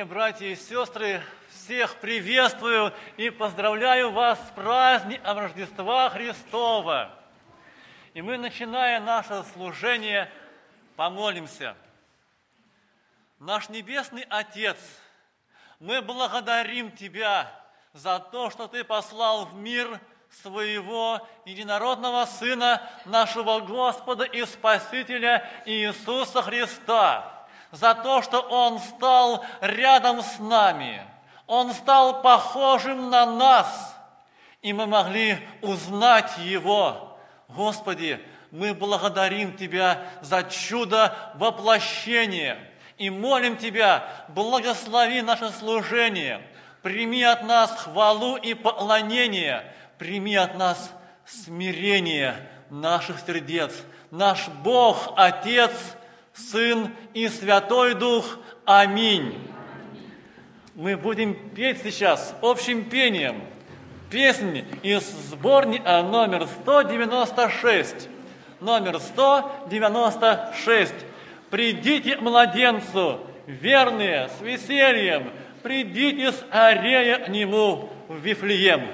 Дорогие братья и сестры, всех приветствую и поздравляю вас с праздником Рождества Христова. И мы, начиная наше служение, помолимся. Наш Небесный Отец, мы благодарим Тебя за то, что Ты послал в мир своего единородного Сына, нашего Господа и Спасителя Иисуса Христа – за то, что Он стал рядом с нами. Он стал похожим на нас, и мы могли узнать Его. Господи, мы благодарим Тебя за чудо воплощения и молим Тебя, благослови наше служение, прими от нас хвалу и поклонение, прими от нас смирение наших сердец. Наш Бог, Отец – Сын и Святой Дух. Аминь. Мы будем петь сейчас общим пением песни из сборника номер 196. Номер 196. «Придите младенцу, верные, с весельем, придите с арея к нему в Вифлеем».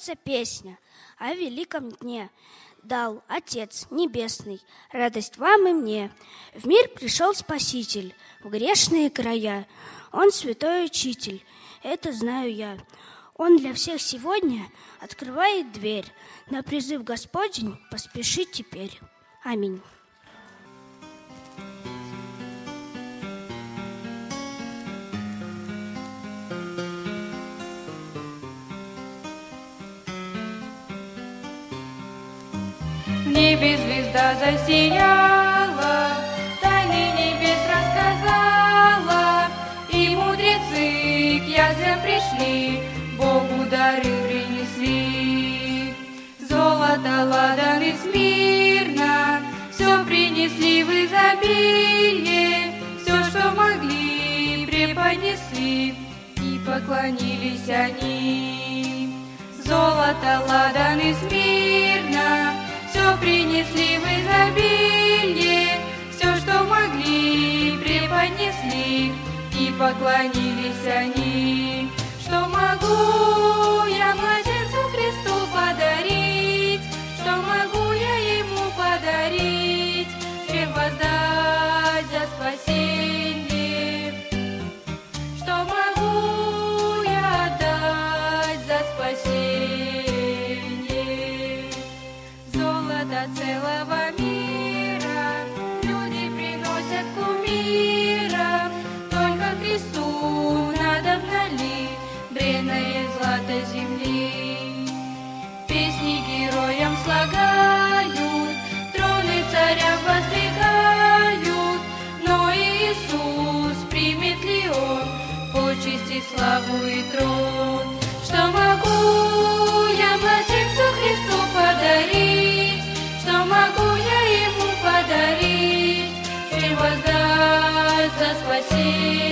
Поется песня о великом дне. Дал Отец Небесный радость вам и мне. В мир пришел Спаситель в грешные края. Он святой учитель, это знаю я. Он для всех сегодня открывает дверь. На призыв Господень поспеши теперь. Аминь. Небе звезда засияла, тайны небес рассказала, и мудрецы к язвям пришли, Богу дары принесли. Золото, ладан и смирно, все принесли в изобилие, все, что могли, преподнесли, и поклонились они. Золото, ладан и смирно, все принесли в изобилие, все, что могли, преподнесли, и поклонились они. Что могу я младенцу Христу подарить, что могу я ему подарить, чем воздать трон? Что могу я младенцу Христу подарить? Что могу я ему подарить? Чем воздать за спасение?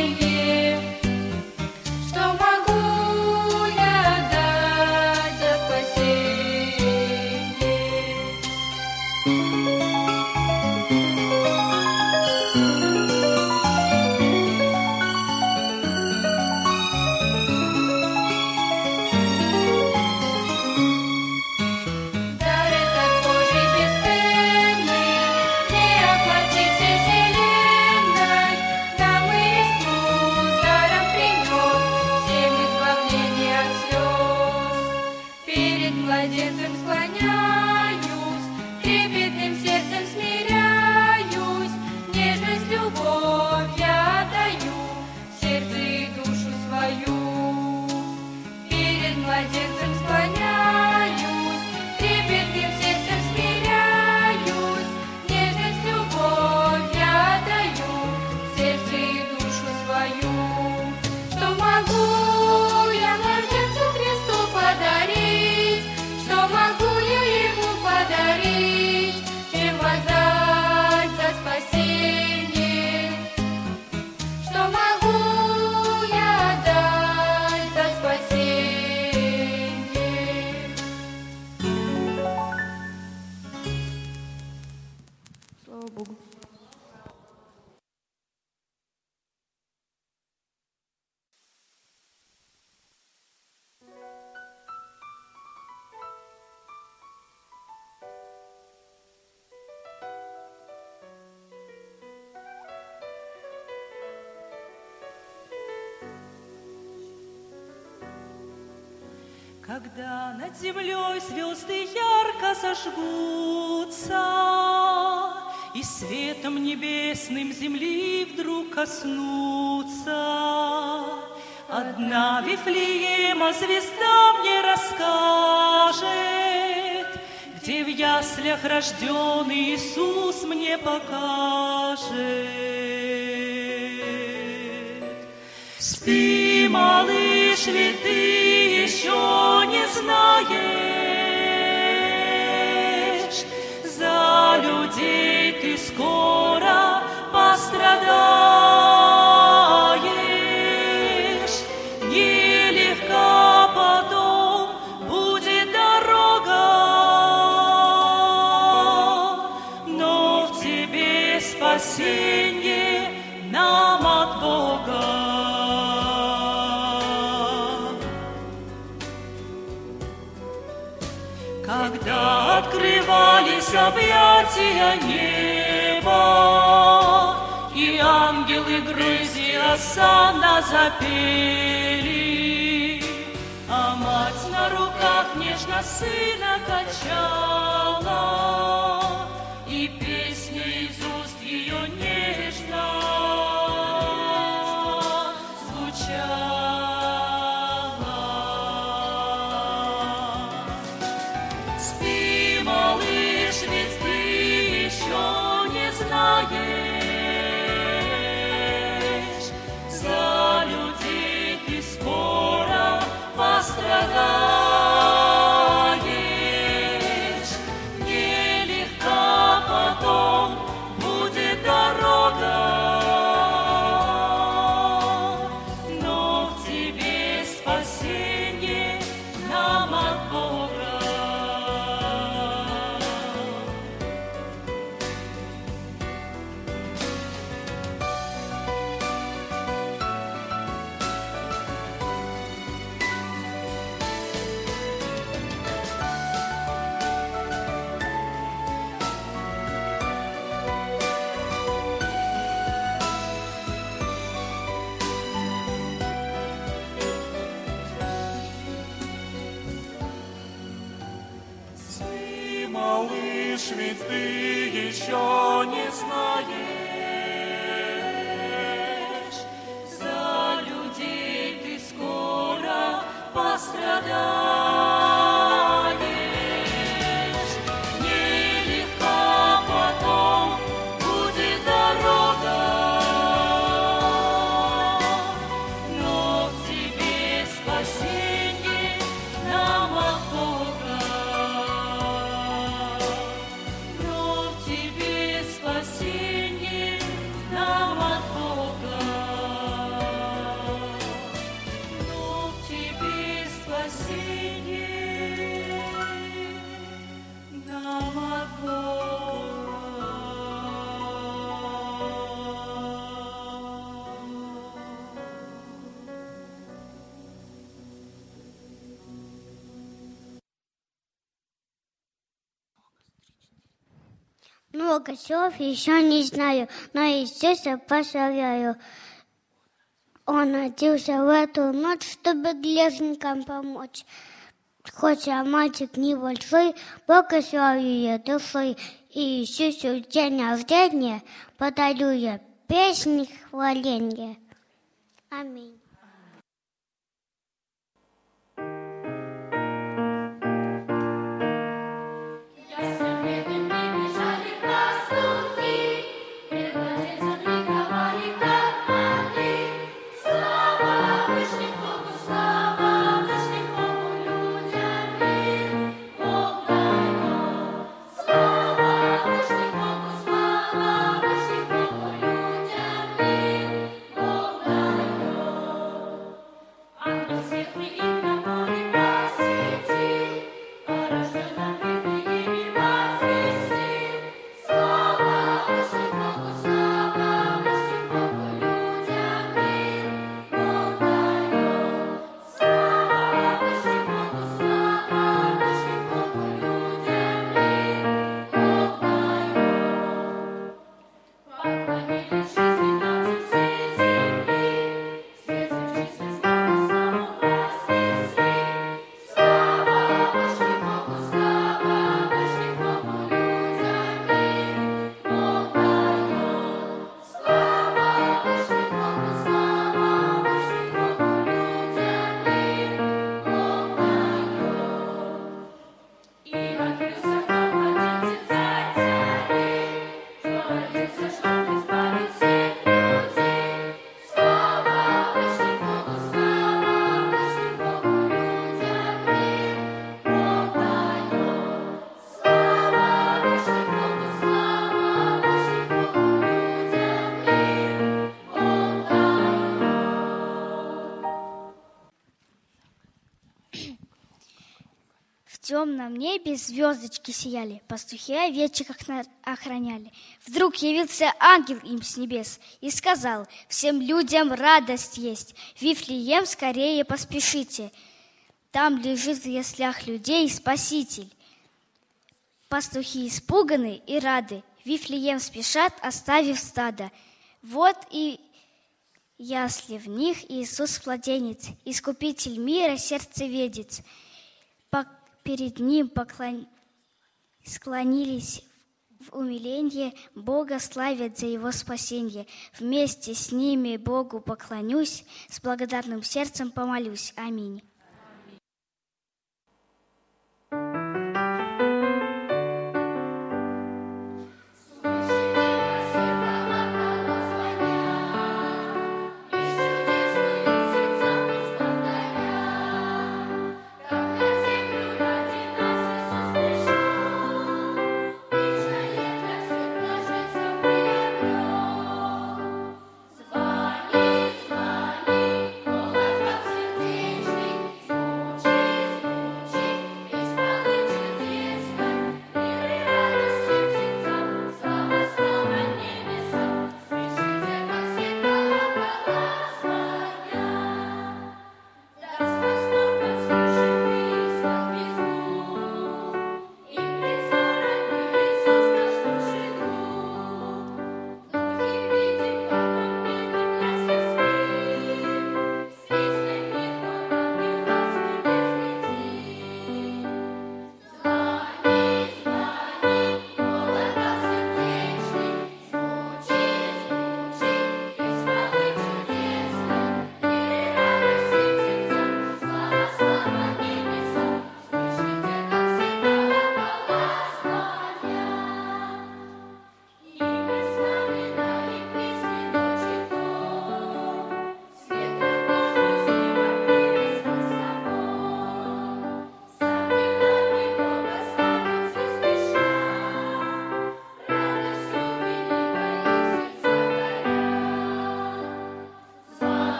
Когда над землей звезды ярко зажгутся, И светом небесным земли вдруг коснутся, Одна Вифлеема звезда мне расскажет, Где в яслях рожденный Иисус мне покажет. Спи, малыш, ведь ты еще не знаешь, за людей ты скоро пострадаешь. синее небо, И ангелы Грузиасана запели, А мать на руках нежно сына качала. много слов еще не знаю, но, естественно, поздравляю. Он родился в эту ночь, чтобы грешникам помочь. Хоть Хотя мальчик небольшой, благословлю душой. И Иисусу день рождения подарю я песни хваления. Аминь. Темном небе звездочки сияли, пастухи овечек охраняли. Вдруг явился ангел им с небес и сказал, всем людям радость есть, Вифлеем скорее поспешите. Там лежит в яслях людей Спаситель. Пастухи испуганы и рады, Вифлеем спешат, оставив стадо. Вот и ясли в них Иисус младенец, Искупитель мира, сердцеведец. По- перед Ним поклон... склонились в умилении, Бога славят за Его спасение. Вместе с ними Богу поклонюсь, с благодарным сердцем помолюсь. Аминь.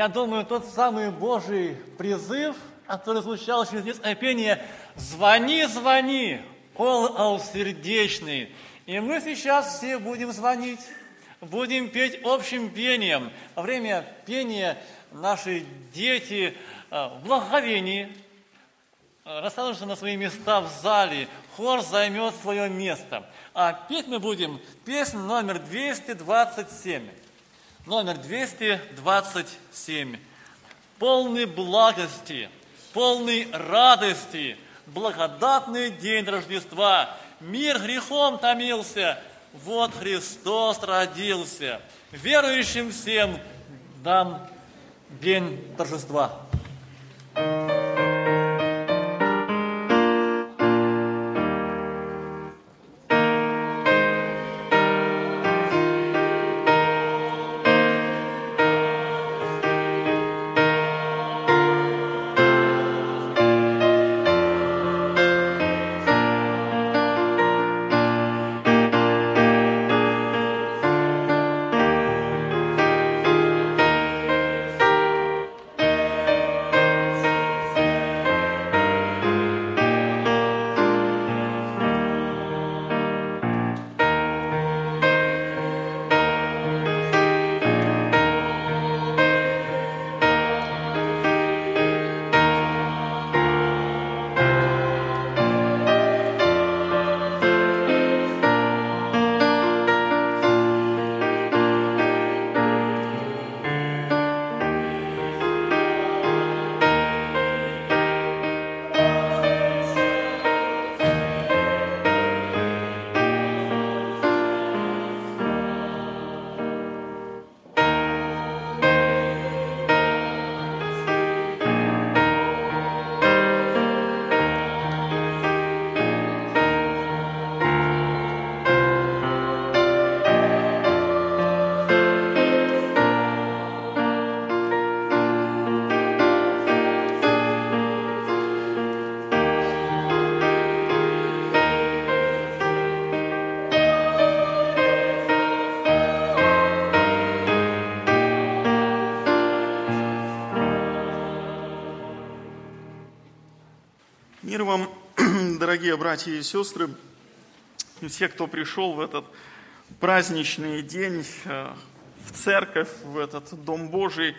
Я думаю, тот самый Божий призыв, который звучал через детское пение «Звони, звони, колокол сердечный». И мы сейчас все будем звонить, будем петь общим пением. Во время пения наши дети э, в благовении э, расстановятся на свои места в зале, хор займет свое место. А петь мы будем песню номер 227 номер 227. Полный благости, полный радости, благодатный день Рождества. Мир грехом томился, вот Христос родился. Верующим всем дам день торжества. Звони, братья и сестры, и все, кто пришел в этот праздничный день э, в церковь, в этот Дом Божий,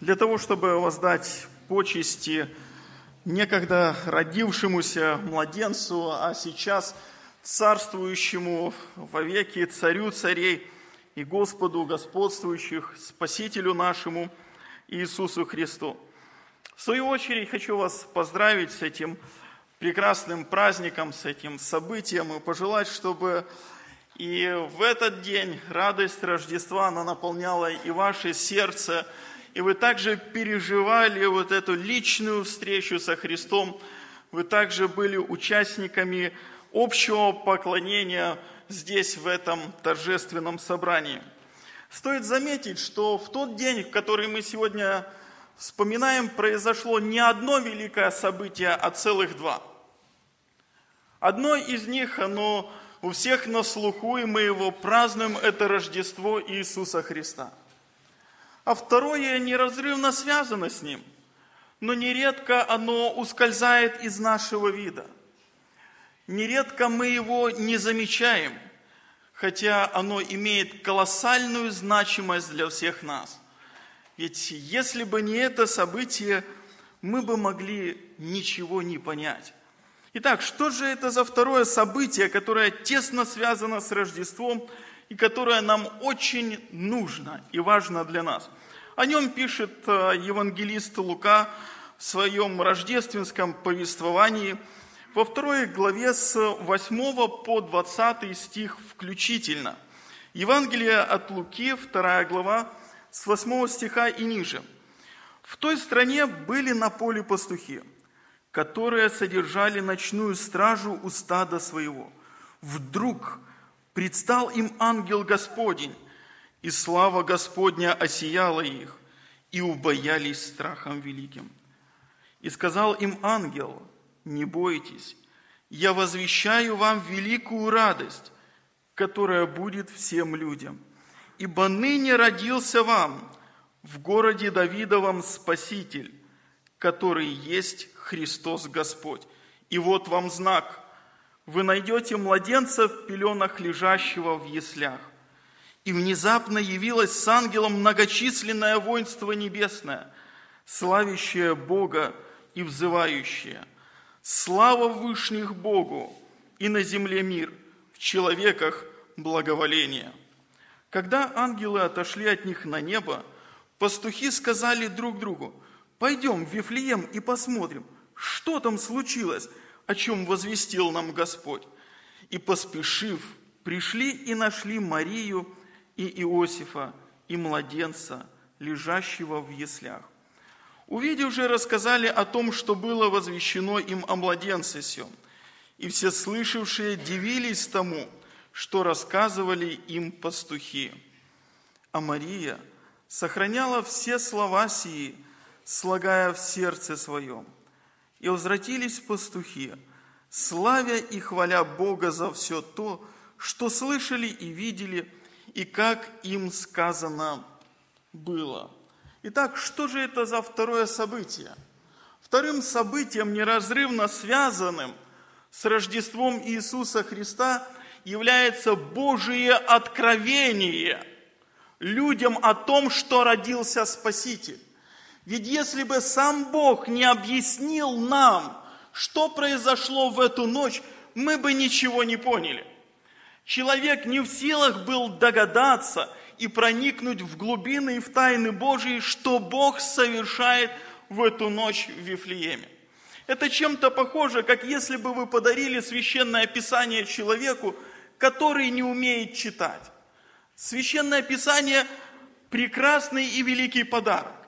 для того, чтобы воздать почести некогда родившемуся младенцу, а сейчас царствующему вовеки царю царей и Господу господствующих, Спасителю нашему Иисусу Христу. В свою очередь хочу вас поздравить с этим прекрасным праздником, с этим событием и пожелать, чтобы и в этот день радость Рождества, она наполняла и ваше сердце, и вы также переживали вот эту личную встречу со Христом, вы также были участниками общего поклонения здесь, в этом торжественном собрании. Стоит заметить, что в тот день, в который мы сегодня вспоминаем, произошло не одно великое событие, а целых два. Одно из них, оно у всех на слуху, и мы его празднуем, это Рождество Иисуса Христа. А второе неразрывно связано с ним, но нередко оно ускользает из нашего вида. Нередко мы его не замечаем, хотя оно имеет колоссальную значимость для всех нас. Ведь если бы не это событие, мы бы могли ничего не понять. Итак, что же это за второе событие, которое тесно связано с Рождеством и которое нам очень нужно и важно для нас? О нем пишет э, евангелист Лука в своем рождественском повествовании во второй главе с 8 по 20 стих включительно. Евангелие от Луки, вторая глава, с 8 стиха и ниже. В той стране были на поле пастухи, которые содержали ночную стражу у стада своего. Вдруг предстал им ангел Господень, и слава Господня осияла их, и убоялись страхом великим. И сказал им ангел, не бойтесь, я возвещаю вам великую радость, которая будет всем людям – ибо ныне родился вам в городе Давидовом Спаситель, который есть Христос Господь. И вот вам знак. Вы найдете младенца в пеленах, лежащего в яслях. И внезапно явилось с ангелом многочисленное воинство небесное, славящее Бога и взывающее. Слава Вышних Богу и на земле мир, в человеках благоволение. Когда ангелы отошли от них на небо, пастухи сказали друг другу, пойдем в Вифлеем и посмотрим, что там случилось, о чем возвестил нам Господь. И поспешив, пришли и нашли Марию и Иосифа, и младенца, лежащего в яслях. Увидев же, рассказали о том, что было возвещено им о младенце сем. И все слышавшие дивились тому – что рассказывали им пастухи. А Мария сохраняла все слова сии, слагая в сердце своем. И возвратились пастухи, славя и хваля Бога за все то, что слышали и видели, и как им сказано было. Итак, что же это за второе событие? Вторым событием, неразрывно связанным с Рождеством Иисуса Христа – является Божие откровение людям о том, что родился Спаситель. Ведь если бы сам Бог не объяснил нам, что произошло в эту ночь, мы бы ничего не поняли. Человек не в силах был догадаться и проникнуть в глубины и в тайны Божьи, что Бог совершает в эту ночь в Вифлееме. Это чем-то похоже, как если бы вы подарили священное писание человеку, который не умеет читать. Священное Писание – прекрасный и великий подарок.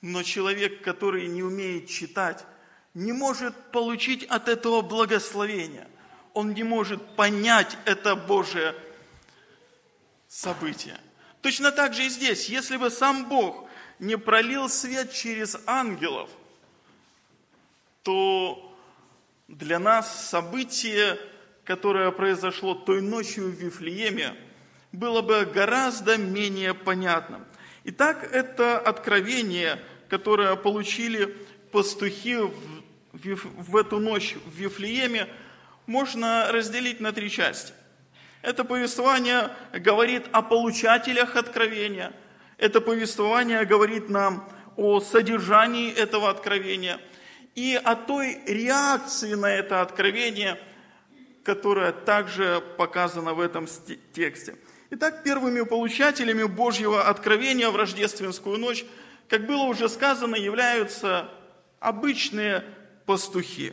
Но человек, который не умеет читать, не может получить от этого благословения. Он не может понять это Божие событие. Точно так же и здесь. Если бы сам Бог не пролил свет через ангелов, то для нас событие которое произошло той ночью в Вифлееме, было бы гораздо менее понятным. Итак, это откровение, которое получили пастухи в в в эту ночь в Вифлееме можно разделить на три части. Это повествование говорит о получателях откровения. Это повествование говорит нам о содержании этого откровения и о той реакции на это откровение, которая также показана в этом сте- тексте. Итак, первыми получателями Божьего откровения в рождественскую ночь, как было уже сказано, являются обычные пастухи.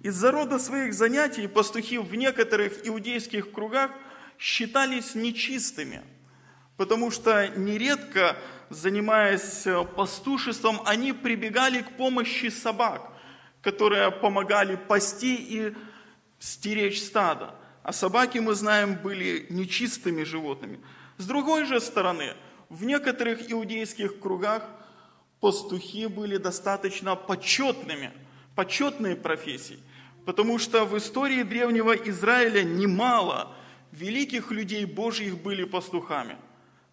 Из-за рода своих занятий пастухи в некоторых иудейских кругах считались нечистыми, потому что нередко, занимаясь э, пастушеством, они прибегали к помощи собак, которые помогали пасти и стеречь стадо. А собаки, мы знаем, были нечистыми животными. С другой же стороны, в некоторых иудейских кругах пастухи были достаточно почетными, почетные профессии, потому что в истории древнего Израиля немало великих людей Божьих были пастухами.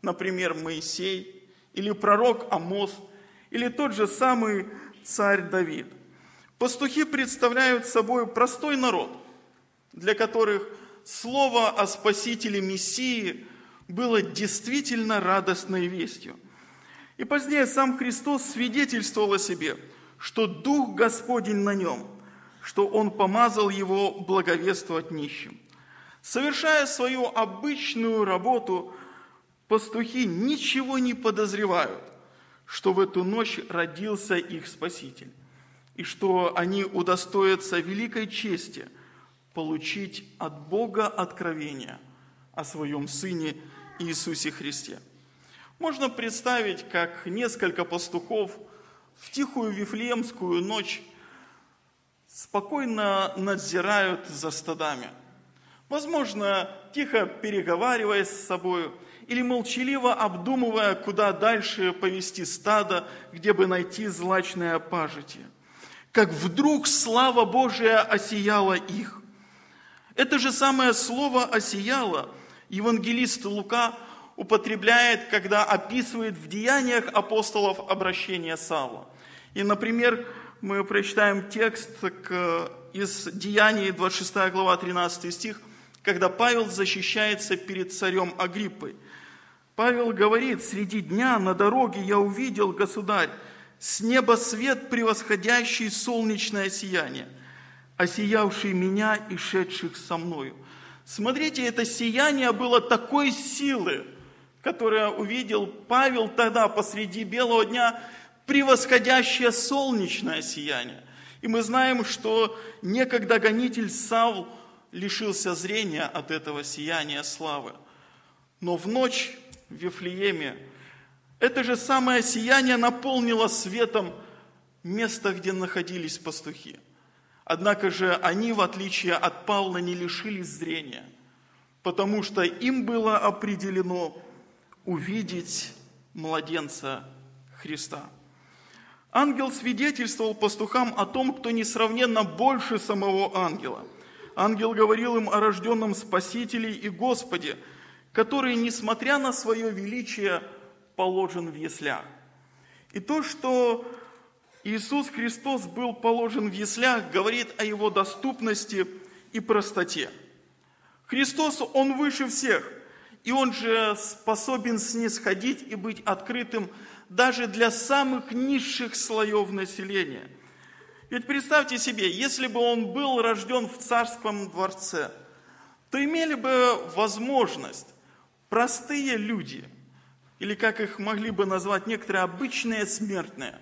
Например, Моисей, или пророк Амос, или тот же самый царь Давид. Пастухи представляют собой простой народ, для которых слово о Спасителе Мессии было действительно радостной вестью. И позднее сам Христос свидетельствовал о себе, что Дух Господень на нем, что Он помазал его благовествовать нищим. Совершая свою обычную работу, пастухи ничего не подозревают, что в эту ночь родился их Спаситель, и что они удостоятся великой чести получить от Бога откровение о своем Сыне Христе. Можно представить, как несколько пастухов в тихую Вифлеемскую ночь спокойно надзирают за стадами. Возможно, тихо переговариваясь с собой или молчаливо обдумывая, куда дальше повести стадо, где бы найти злачное пажитие. Как вдруг слава Божия осияла их. Это же самое слово «осияло» евангелист Лука употребляет, когда описывает в деяниях апостолов обращение Савла. И, например, мы прочитаем текст из Деяний, 26 глава, 13 стих, когда Павел защищается перед царем Агриппой. Павел говорит, «Среди дня на дороге я увидел, государь, с неба свет, превосходящий солнечное сияние, осиявший меня и шедших со мною». Смотрите, это сияние было такой силы, которое увидел Павел тогда посреди белого дня, превосходящее солнечное сияние. И мы знаем, что некогда гонитель Савл лишился зрения от этого сияния славы. Но в ночь в Вифлееме это же самое сияние наполнило светом место, где находились пастухи. Однако же они, в отличие от Павла, не лишились зрения, потому что им было определено увидеть младенца Христа. Ангел свидетельствовал пастухам о том, кто несравненно больше самого ангела. Ангел говорил им о рожденном Спасителе и Господе, который, несмотря на свое величие, положен в яслях. И то, что Иисус Христос был положен в яслях, говорит о его доступности и простоте. Христос, Он выше всех, и Он же способен снисходить и быть открытым даже для самых низших слоев населения. Ведь представьте себе, если бы Он был рожден в царском дворце, то имели бы возможность простые люди, или как их могли бы назвать некоторые обычные смертные,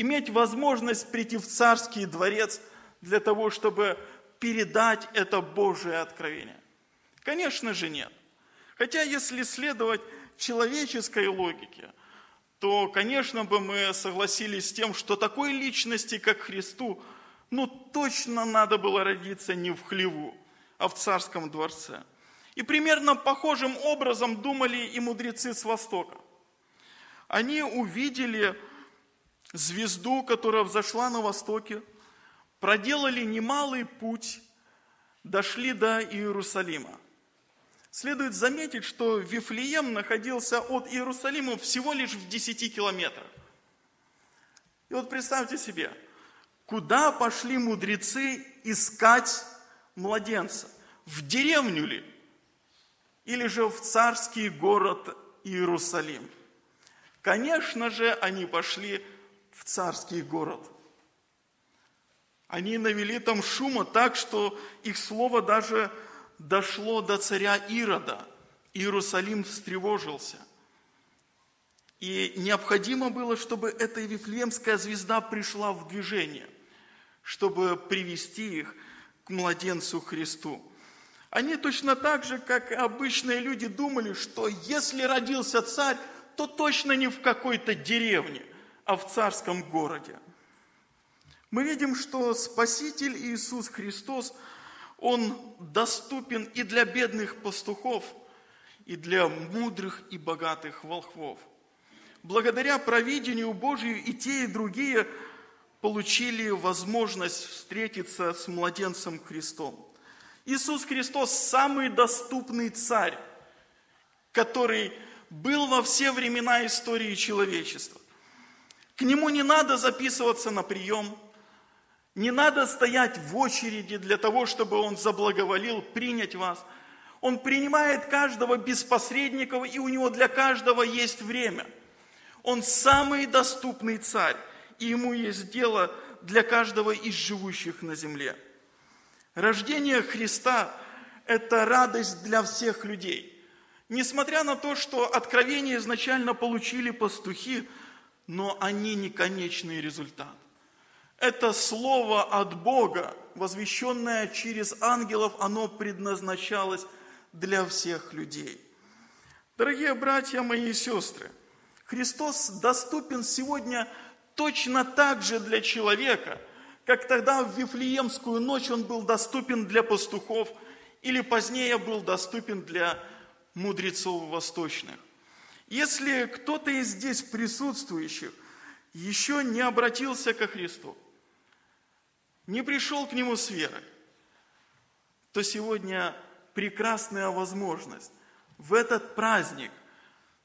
иметь возможность прийти в царский дворец для того, чтобы передать это Божие откровение. Конечно же нет. Хотя если следовать человеческой логике, то, конечно бы мы согласились с тем, что такой личности, как Христу, ну точно надо было родиться не в хлеву, а в царском дворце. И примерно похожим образом думали и мудрецы с Востока. Они увидели звезду, которая взошла на востоке, проделали немалый путь, дошли до Иерусалима. Следует заметить, что Вифлеем находился от Иерусалима всего лишь в 10 километрах. И вот представьте себе, куда пошли мудрецы искать младенца? В деревню ли? Или же в царский город Иерусалим? Конечно же, они пошли царский город. Они навели там шума так, что их слово даже дошло до царя Ирода. Иерусалим встревожился. И необходимо было, чтобы эта Вифлеемская звезда пришла в движение, чтобы привести их к младенцу Христу. Они точно так же, как и обычные люди, думали, что если родился царь, то точно не в какой-то деревне, а в царском городе. Мы видим, что Спаситель Иисус Христос, Он доступен и для бедных пастухов, и для мудрых и богатых волхвов. Благодаря провидению Божию и те, и другие получили возможность встретиться с младенцем Христом. Иисус Христос – самый доступный царь, который был во все времена истории человечества. К нему не надо записываться на прием, не надо стоять в очереди для того, чтобы он заблаговолил принять вас. Он принимает каждого без посредников, и у него для каждого есть время. Он самый доступный царь, и ему есть дело для каждого из живущих на земле. Рождение Христа – это радость для всех людей – Несмотря на то, что откровение изначально получили пастухи, но они не конечный результат. Это слово от Бога, возвещенное через ангелов, оно предназначалось для всех людей. Дорогие братья мои и сестры, Христос доступен сегодня точно так же для человека, как тогда в Вифлеемскую ночь он был доступен для пастухов, или позднее был доступен для мудрецов восточных. Если кто-то из здесь присутствующих еще не обратился ко Христу, не пришел к Нему с верой, то сегодня прекрасная возможность в этот праздник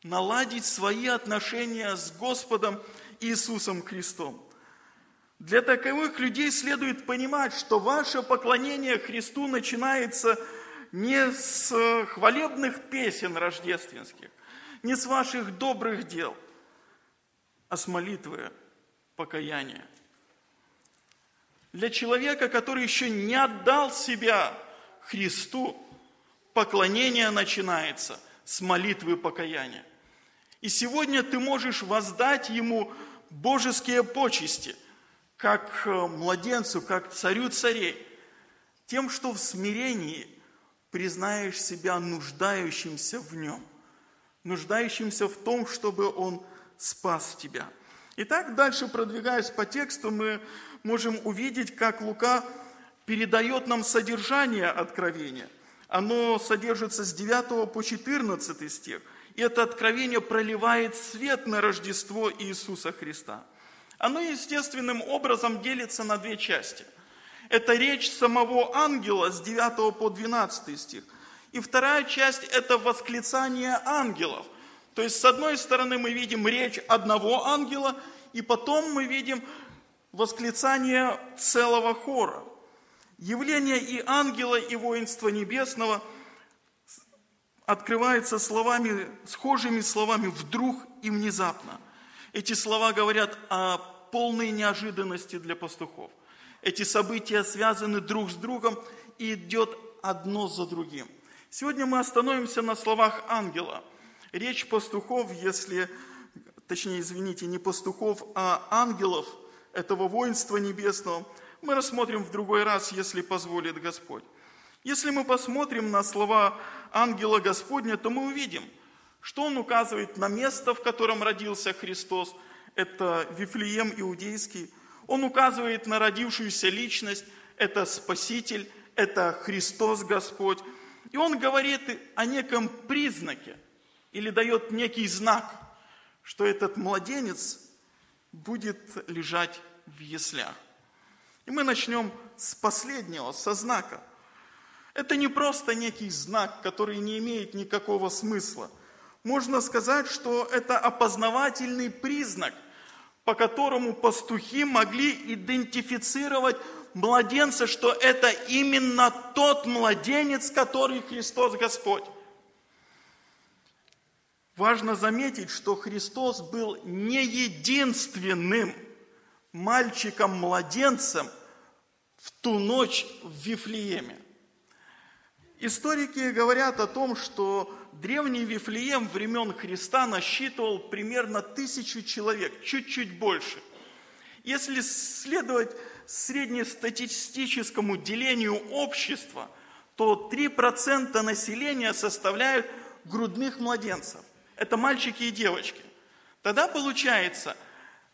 наладить свои отношения с Господом Иисусом Христом. Для таковых людей следует понимать, что ваше поклонение Христу начинается не с хвалебных песен рождественских, не с ваших добрых дел, а с молитвы покаяния. Для человека, который еще не отдал себя Христу, поклонение начинается с молитвы покаяния. И сегодня ты можешь воздать Ему божеские почести, как э, младенцу, как царю царей, тем, что в смирении признаешь себя нуждающимся в нем, нуждающимся в том, чтобы он спас тебя. Итак, дальше продвигаясь по тексту, мы можем увидеть, как Лука передает нам содержание откровения. Оно содержится с 9 по 14 стих. И это откровение проливает свет на Рождество Иисуса Христа. Оно естественным образом делится на две части. Это речь самого ангела с 9 по 12 стих. И вторая часть – это восклицание ангелов. То есть, с одной стороны, мы видим речь одного ангела, и потом мы видим восклицание целого хора. Явление и ангела, и воинства небесного открывается словами, схожими словами «вдруг» и «внезапно». Эти слова говорят о полной неожиданности для пастухов – эти события связаны друг с другом и идет одно за другим. Сегодня мы остановимся на словах ангела. Речь пастухов, если, точнее, извините, не пастухов, а ангелов этого воинства небесного, мы рассмотрим в другой раз, если позволит Господь. Если мы посмотрим на слова ангела Господня, то мы увидим, что он указывает на место, в котором родился Христос. Это Вифлеем Иудейский – он указывает на родившуюся личность, это Спаситель, это Христос Господь. И он говорит о неком признаке или дает некий знак, что этот младенец будет лежать в яслях. И мы начнем с последнего, со знака. Это не просто некий знак, который не имеет никакого смысла. Можно сказать, что это опознавательный признак, по которому пастухи могли идентифицировать младенца, что это именно тот младенец, который Христос Господь. Важно заметить, что Христос был не единственным мальчиком-младенцем в ту ночь в Вифлееме. Историки говорят о том, что древний Вифлеем времен Христа насчитывал примерно тысячу человек, чуть-чуть больше. Если следовать среднестатистическому делению общества, то 3% населения составляют грудных младенцев. Это мальчики и девочки. Тогда получается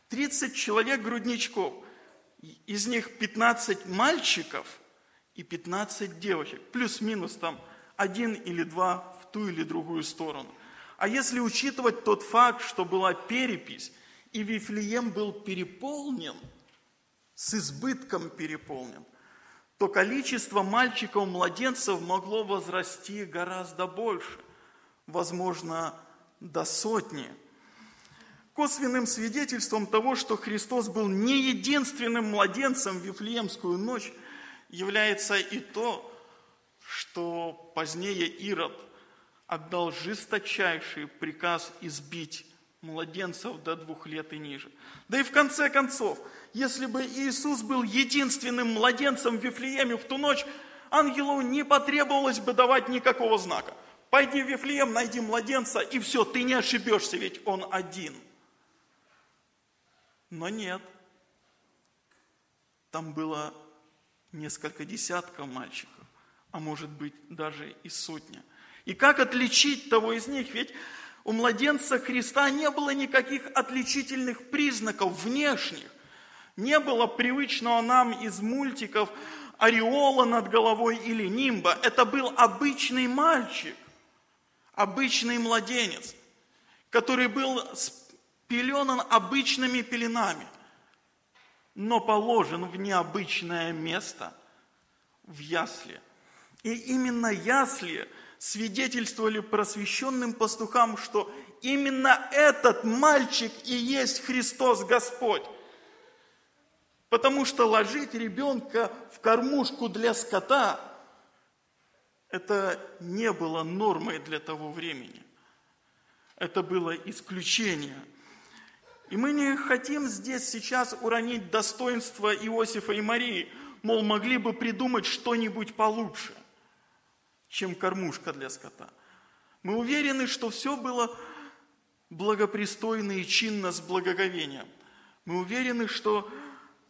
30 человек грудничков. Из них 15 мальчиков и 15 девочек. Плюс-минус там один или два в ту или другую сторону. А если учитывать тот факт, что была перепись, и Вифлеем был переполнен, с избытком переполнен, то количество мальчиков-младенцев могло возрасти гораздо больше. Возможно, до сотни. Косвенным свидетельством того, что Христос был не единственным младенцем в Вифлеемскую ночь, является и то, что позднее Ирод отдал жесточайший приказ избить младенцев до двух лет и ниже. Да и в конце концов, если бы Иисус был единственным младенцем в Вифлееме в ту ночь, ангелу не потребовалось бы давать никакого знака. Пойди в Вифлеем, найди младенца, и все, ты не ошибешься, ведь он один. Но нет. Там было несколько десятков мальчиков, а может быть даже и сотня. И как отличить того из них? Ведь у младенца Христа не было никаких отличительных признаков внешних. Не было привычного нам из мультиков ореола над головой или нимба. Это был обычный мальчик – обычный младенец, который был спеленан обычными пеленами, но положен в необычное место, в ясли. И именно ясли свидетельствовали просвещенным пастухам, что именно этот мальчик и есть Христос Господь. Потому что ложить ребенка в кормушку для скота – это не было нормой для того времени. Это было исключение. И мы не хотим здесь сейчас уронить достоинство Иосифа и Марии, мол, могли бы придумать что-нибудь получше, чем кормушка для скота. Мы уверены, что все было благопристойно и чинно с благоговением. Мы уверены, что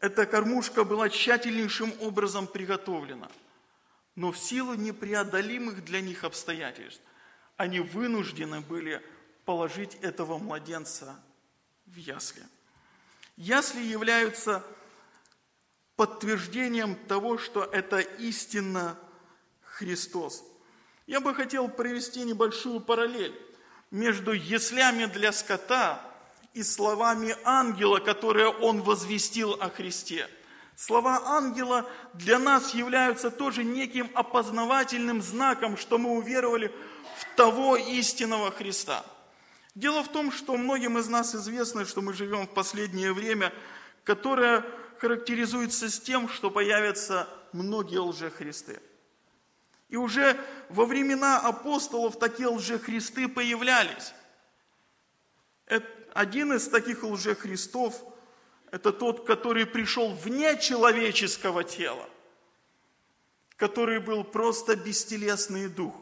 эта кормушка была тщательнейшим образом приготовлена – но в силу непреодолимых для них обстоятельств они вынуждены были положить этого младенца в ясли. Ясли являются подтверждением того, что это истинно Христос. Я бы хотел провести небольшую параллель между яслями для скота и словами ангела, которые он возвестил о Христе – Слова ангела для нас являются тоже неким опознавательным знаком, что мы уверовали в того истинного Христа. Дело в том, что многим из нас известно, что мы живем в последнее время, которое характеризуется с тем, что появятся многие лжехристы. И уже во времена апостолов такие лжехристы появлялись. Один из таких лжехристов – это тот, который пришел вне человеческого тела, который был просто бестелесный дух.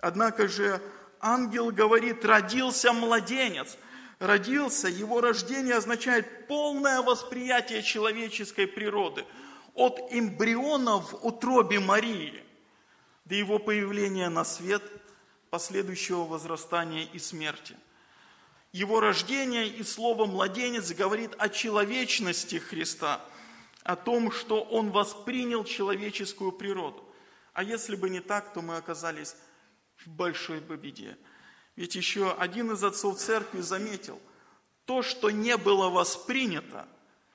Однако же ангел говорит, родился младенец. Родился, его рождение означает полное восприятие человеческой природы. От эмбриона в утробе Марии до его появления на свет, последующего возрастания и смерти – его рождение и слово «младенец» говорит о человечности Христа, о том, что Он воспринял человеческую природу. А если бы не так, то мы оказались в большой бы беде. Ведь еще один из отцов церкви заметил, то, что не было воспринято,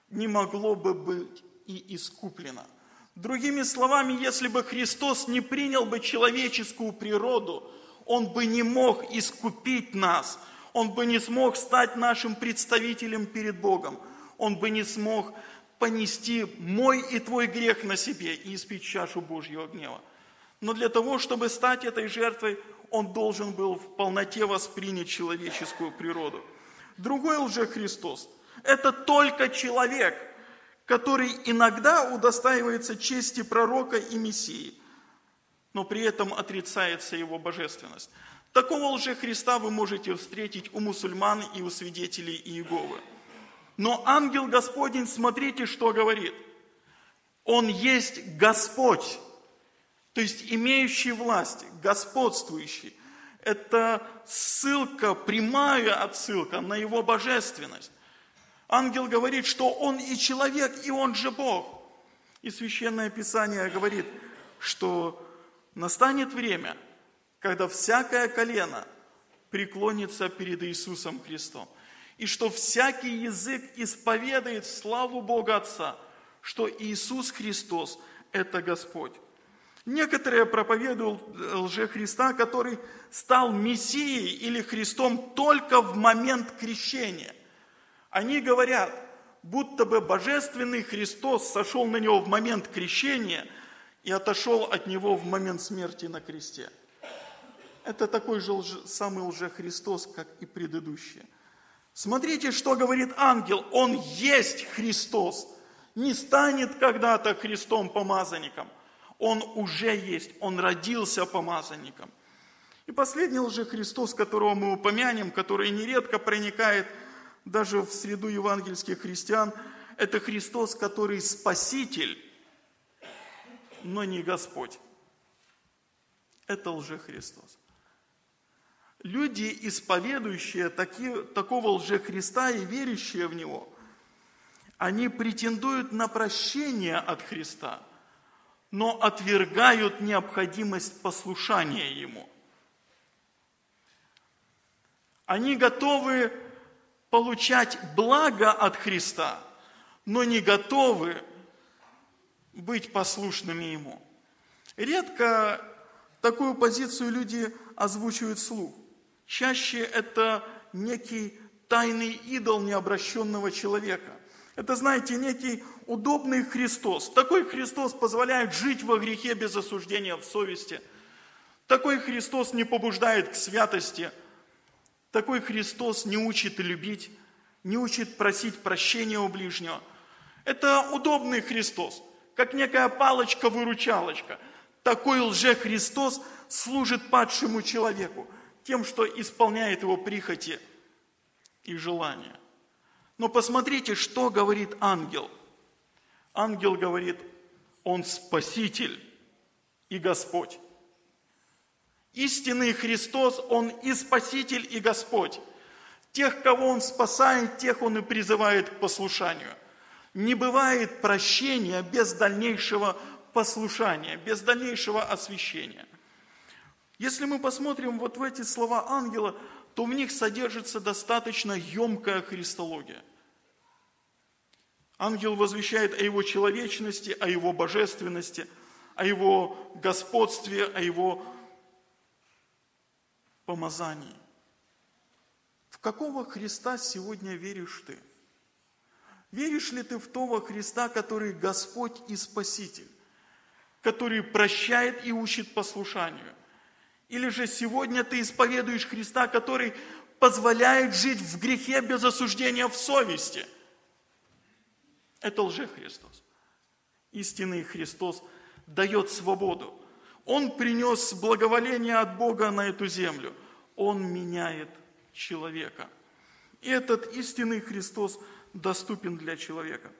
не могло бы быть и искуплено. Другими словами, если бы Христос не принял бы человеческую природу, Он бы не мог искупить нас – Он бы не смог стать нашим представителем перед Богом. Он бы не смог понести мой и твой грех на себе и испить чашу Божьего гнева. Но для того, чтобы стать этой жертвой, он должен был в полноте воспринять человеческую природу. Другой лже-Христос – это только человек, который иногда удостаивается чести пророка и Мессии, но при этом отрицается его божественность. Такого лже-Христа вы можете встретить у мусульман и у свидетелей Иеговы. Но ангел Господень, смотрите, что говорит. Он есть Господь, то есть имеющий власть, господствующий. Это ссылка, прямая отсылка на его божественность. Ангел говорит, что он и человек, и он же Бог. И Священное Писание говорит, что настанет время, когда всякое колено преклонится перед Иисусом Христом. И что всякий язык исповедает славу Бога Отца, что Иисус Христос – это Господь. Некоторые проповедуют лже Христа, который стал Мессией или Христом только в момент крещения. Они говорят, будто бы Божественный Христос сошел на него в момент крещения и отошел от него в момент смерти на кресте. Это такой же лже, самый лже-Христос, как и предыдущие. Смотрите, что говорит ангел. Он есть Христос. Не станет когда-то Христом-помазанником. Он уже есть. Он родился помазанником. И последний лже-Христос, которого мы упомянем, который нередко проникает даже в среду евангельских христиан, это Христос, который спаситель, но не Господь. Это лже-Христос. Люди, исповедующие таки, такого лже-Христа и верящие в Него, они претендуют на прощение от Христа, но отвергают необходимость послушания Ему. Они готовы получать благо от Христа, но не готовы быть послушными Ему. Редко такую позицию люди озвучивают вслух. Чаще это некий тайный идол необращенного человека. Это, знаете, некий удобный Христос. Такой Христос позволяет жить во грехе без осуждения в совести. Такой Христос не побуждает к святости. Такой Христос не учит любить, не учит просить прощения у ближнего. Это удобный Христос, как некая палочка-выручалочка. Такой лже-Христос служит падшему человеку – тем, что исполняет его прихоти и желания. Но посмотрите, что говорит ангел. Ангел говорит, он спаситель и Господь. Истинный Христос, Он и Спаситель, и Господь. Тех, кого Он спасает, тех Он и призывает к послушанию. Не бывает прощения без дальнейшего послушания, без дальнейшего освящения – если мы посмотрим вот в эти слова ангела, то в них содержится достаточно емкая христология. Ангел возвещает о его человечности, о его божественности, о его господстве, о его помазании. В какого Христа сегодня веришь ты? Веришь ли ты в того Христа, который Господь и Спаситель, который прощает и учит послушанию? Или же сегодня ты исповедуешь Христа, который позволяет жить в грехе без осуждения в совести. Это лже-Христос. Истинный Христос дает свободу. Он принес благоволение от Бога на эту землю. Он меняет человека. И этот истинный Христос доступен для человека.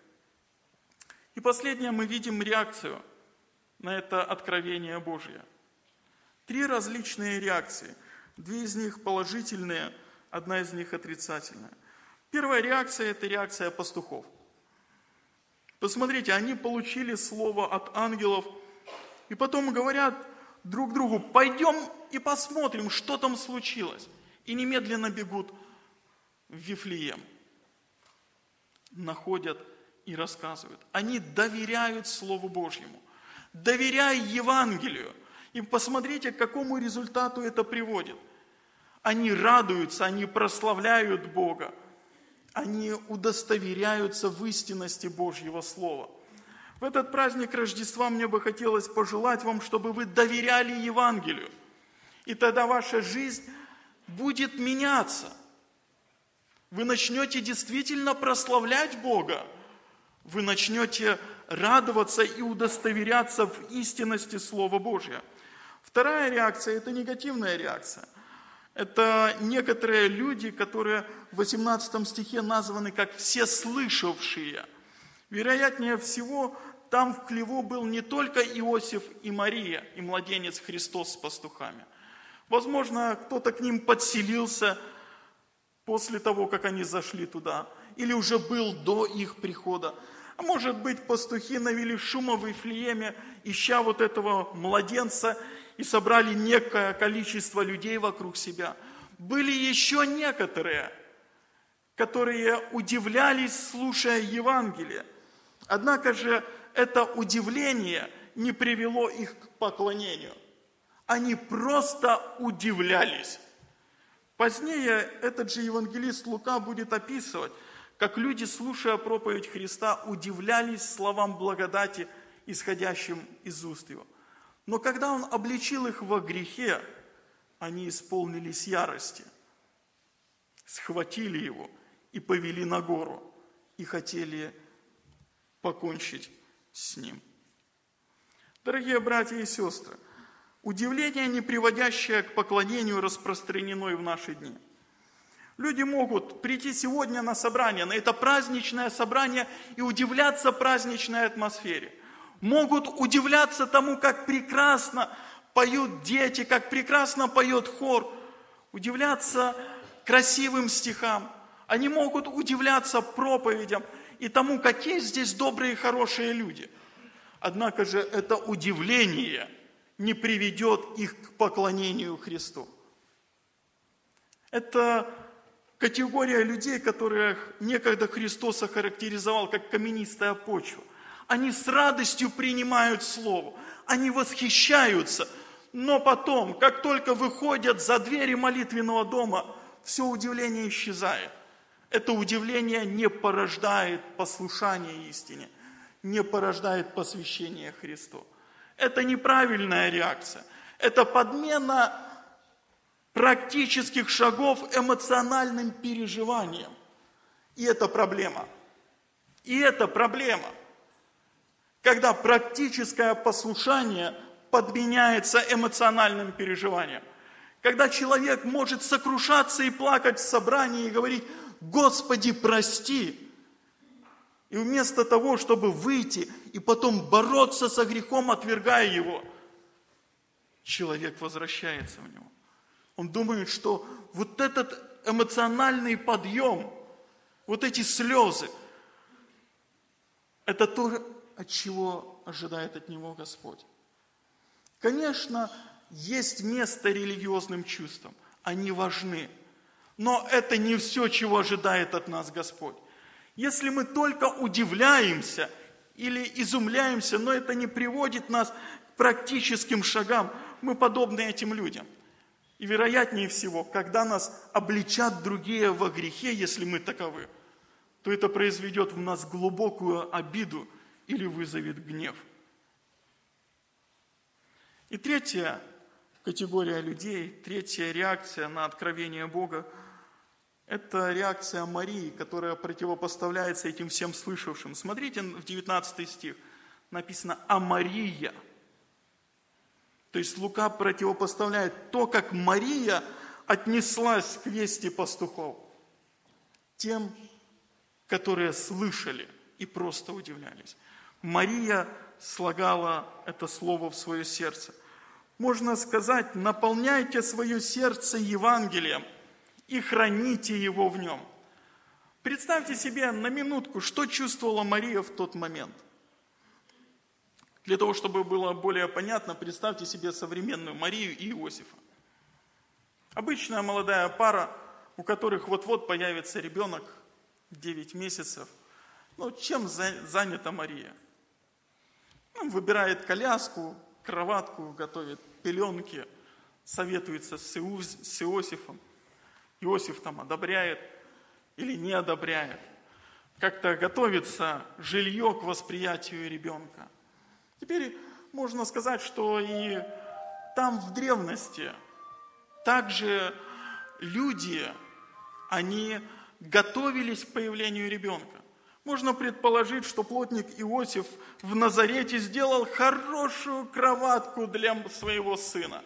И последнее мы видим реакцию на это откровение Божье – Три различные реакции. Две из них положительные, одна из них отрицательная. Первая реакция – это реакция пастухов. Посмотрите, они получили слово от ангелов, и потом говорят друг другу, пойдем и посмотрим, что там случилось. И немедленно бегут в Вифлеем. Находят и рассказывают. Они доверяют Слову Божьему, доверяя Евангелию – и посмотрите, к какому результату это приводит. они радуются, они прославляют Бога, они удостоверяются в истинности Божьего Слова. В этот праздник Рождества мне бы хотелось пожелать вам, чтобы вы доверяли Евангелию. И тогда ваша жизнь будет меняться. Вы начнете действительно прославлять Бога. Вы начнете радоваться и удостоверяться в истинности Слова Божьего. Вторая реакция – это негативная реакция. Это некоторые люди, которые в 18 стихе названы как «все слышавшие». Вероятнее всего, там в хлеву был не только Иосиф и Мария, и младенец Христос с пастухами. Возможно, кто-то к ним подселился после того, как они зашли туда, или уже был до их прихода. А может быть, пастухи навели шума в Вифлееме, ища вот этого младенца, и собрали некое количество людей вокруг себя. Были еще некоторые, которые удивлялись, слушая Евангелие. Однако же это удивление не привело их к поклонению. Они просто удивлялись. Позднее этот же евангелист Лука будет описывать, как люди, слушая проповедь Христа, удивлялись словам благодати, исходящим из уст его. Но когда он обличил их во грехе, они исполнились ярости, схватили его и повели на гору, и хотели покончить с ним. Дорогие братья и сестры, удивление, не приводящее к поклонению, распространено и в наши дни. Люди могут прийти сегодня на собрание, на это праздничное собрание и удивляться праздничной атмосфере. Могут удивляться тому, как прекрасно поют дети, как прекрасно поет хор, удивляться красивым стихам. Они могут удивляться проповедям – и тому, какие здесь добрые и хорошие люди. Однако же это удивление не приведет их к поклонению Христу. Это категория людей, которых некогда Христос охарактеризовал как каменистая почва. Они с радостью принимают Слово, они восхищаются, но потом, как только выходят за двери молитвенного дома, все удивление исчезает это удивление не порождает послушание истине, не порождает посвящение Христу. Это неправильная реакция. Это подмена практических шагов эмоциональным переживанием. И это проблема. И это проблема. Когда практическое послушание подменяется эмоциональным переживанием. Когда человек может сокрушаться и плакать в собрании и говорить, Господи, прости. И вместо того, чтобы выйти и потом бороться со грехом, отвергая его, человек возвращается в него. Он думает, что вот этот эмоциональный подъем, вот эти слезы, это то, от чего ожидает от него Господь. Конечно, есть место религиозным чувствам, они важны – но это не все, чего ожидает от нас Господь. Если мы только удивляемся или изумляемся, но это не приводит нас к практическим шагам, мы подобны этим людям. И вероятнее всего, когда нас обличат другие во грехе, если мы таковы, то это произведет в нас глубокую обиду или вызовет гнев. И третья категория людей, третья реакция на откровение Бога – это реакция Марии, которая противопоставляется этим всем слышавшим. Смотрите в 19 стих. Написано «А Мария». То есть Лука противопоставляет то, как Мария отнеслась к вести пастухов. Тем, которые слышали и просто удивлялись. Мария слагала это слово в свое сердце. Можно сказать, наполняйте свое сердце Евангелием – и храните его в нем. Представьте себе на минутку, что чувствовала Мария в тот момент. Для того, чтобы было более понятно, представьте себе современную Марию и Иосифа. Обычная молодая пара, у которых вот-вот появится ребенок, 9 месяцев. Ну, чем занята Мария? Выбирает коляску, кроватку, готовит пеленки, советуется с Иосифом. Иосиф там одобряет или не одобряет. Как-то готовится жилье к восприятию ребенка. Теперь можно сказать, что и там в древности также люди, они готовились к появлению ребенка. Можно предположить, что плотник Иосиф в Назарете сделал хорошую кроватку для своего сына.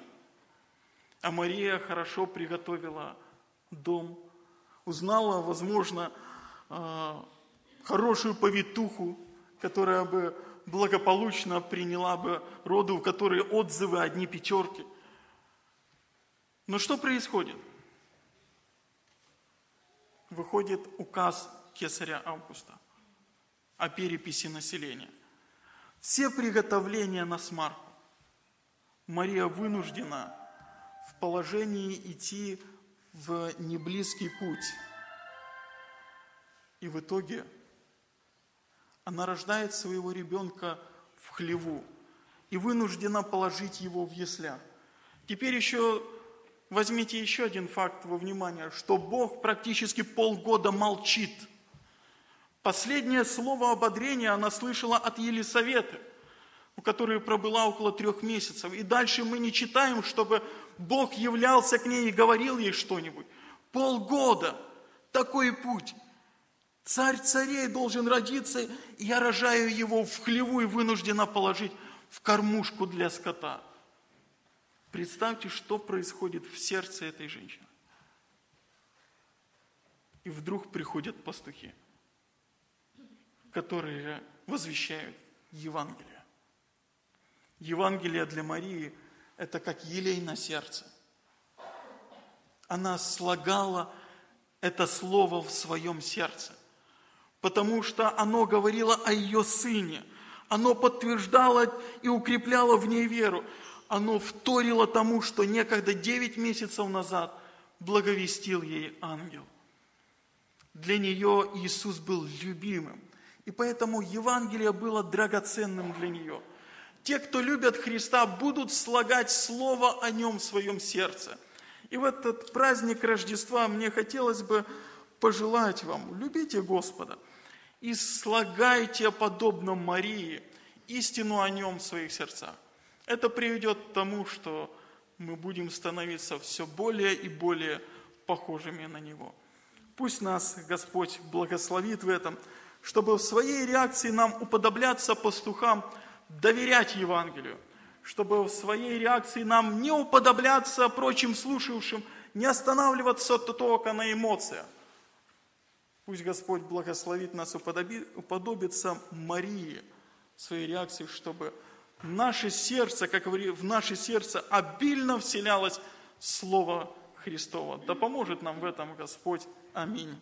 А Мария хорошо приготовила дом, узнала, возможно, а, хорошую повитуху, которая бы благополучно приняла бы роды, у которой отзывы одни пятерки. Но что происходит? Выходит указ кесаря Августа о переписи населения. Все приготовления на смарку. Мария вынуждена в положении идти в неблизкий путь. И в итоге она рождает своего ребенка в хлеву и вынуждена положить его в ясля. Теперь еще возьмите еще один факт во внимание, что Бог практически полгода молчит. Последнее слово ободрения она слышала от Елисаветы, у которой пробыла около трех месяцев. И дальше мы не читаем, чтобы Бог являлся к ней и говорил ей что-нибудь. Полгода. Такой путь. Царь царей должен родиться, и я рожаю его в хлеву и вынуждена положить в кормушку для скота. Представьте, что происходит в сердце этой женщины. И вдруг приходят пастухи, которые возвещают Евангелие. Евангелие для Марии – это как елей на сердце. Она слагала это слово в своем сердце потому что оно говорило о ее сыне. Оно подтверждало и укрепляло в ней веру. Оно вторило тому, что некогда девять месяцев назад благовестил ей ангел. Для нее Иисус был любимым. И поэтому Евангелие было драгоценным для нее. Те, кто любят Христа, будут слагать Слово о Нем в своем сердце. И в этот праздник Рождества мне хотелось бы пожелать вам, любите Господа – и слагайте, подобно Марии, истину о нем в своих сердцах. Это приведет к тому, что мы будем становиться все более и более похожими на Него. Пусть нас Господь благословит в этом, чтобы в своей реакции нам уподобляться пастухам, доверять Евангелию, чтобы в своей реакции нам не уподобляться прочим слушавшим, не останавливаться только на эмоциях, Пусть Господь благословит нас уподобиться Марии в своей реакции, чтобы наше сердце, как в наше сердце обильно вселялось Слово Христово. Да поможет нам в этом Господь. Аминь.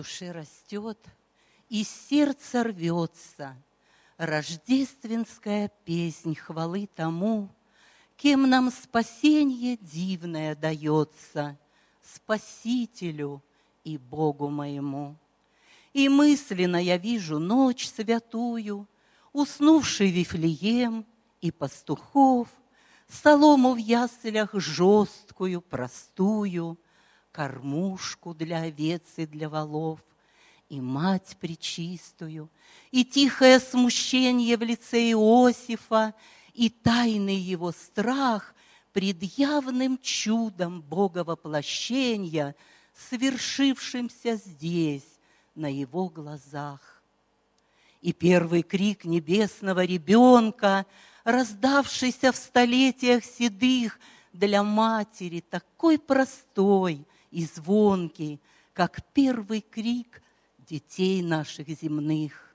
Душе растет, и сердце рвется рождественская песнь хвалы тому, кем нам спасенье дивное дается, Спасителю и Богу моему. И мысленно я вижу ночь святую, уснувший Вифлеем и пастухов, солому в яслях жесткую, простую, кормушку для овец и для волов, и мать пречистую, и тихое смущение в лице Иосифа, и тайный его страх пред явным чудом Бога воплощения, свершившимся здесь, на его глазах. И первый крик небесного ребенка, раздавшийся в столетиях седых, для матери такой простой и звонкий, как первый крик детей наших земных.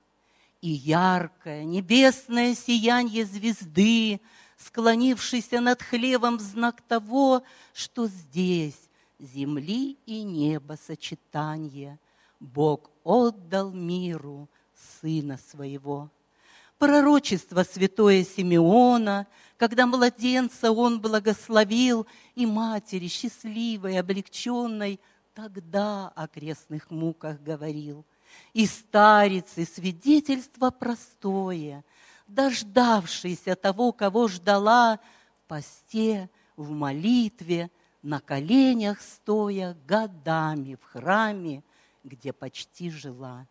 И яркое небесное сияние звезды, склонившейся над хлевом в знак того, что здесь земли и неба сочетание Бог отдал миру Сына Своего. Пророчество святое Симеона, когда младенца он благословил, и матери счастливой, облегченной, тогда о крестных муках говорил. И старицы свидетельство простое, дождавшийся того, кого ждала, в посте, в молитве, на коленях стоя годами в храме, где почти жила.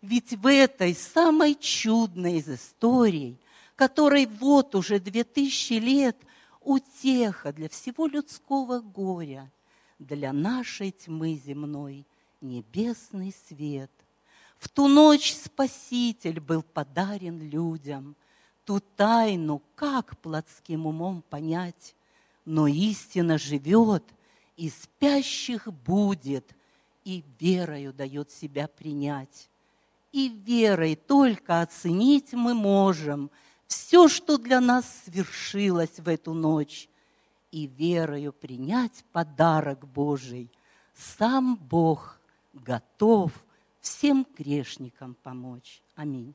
Ведь в этой самой чудной из историй, которой вот уже две тысячи лет утеха для всего людского горя, для нашей тьмы земной небесный свет. В ту ночь Спаситель был подарен людям. Ту тайну как плотским умом понять? Но истина живет, и спящих будет, и верою дает себя принять. И верой только оценить мы можем все, что для нас свершилось в эту ночь, и верою принять подарок Божий. Сам Бог готов всем грешникам помочь. Аминь.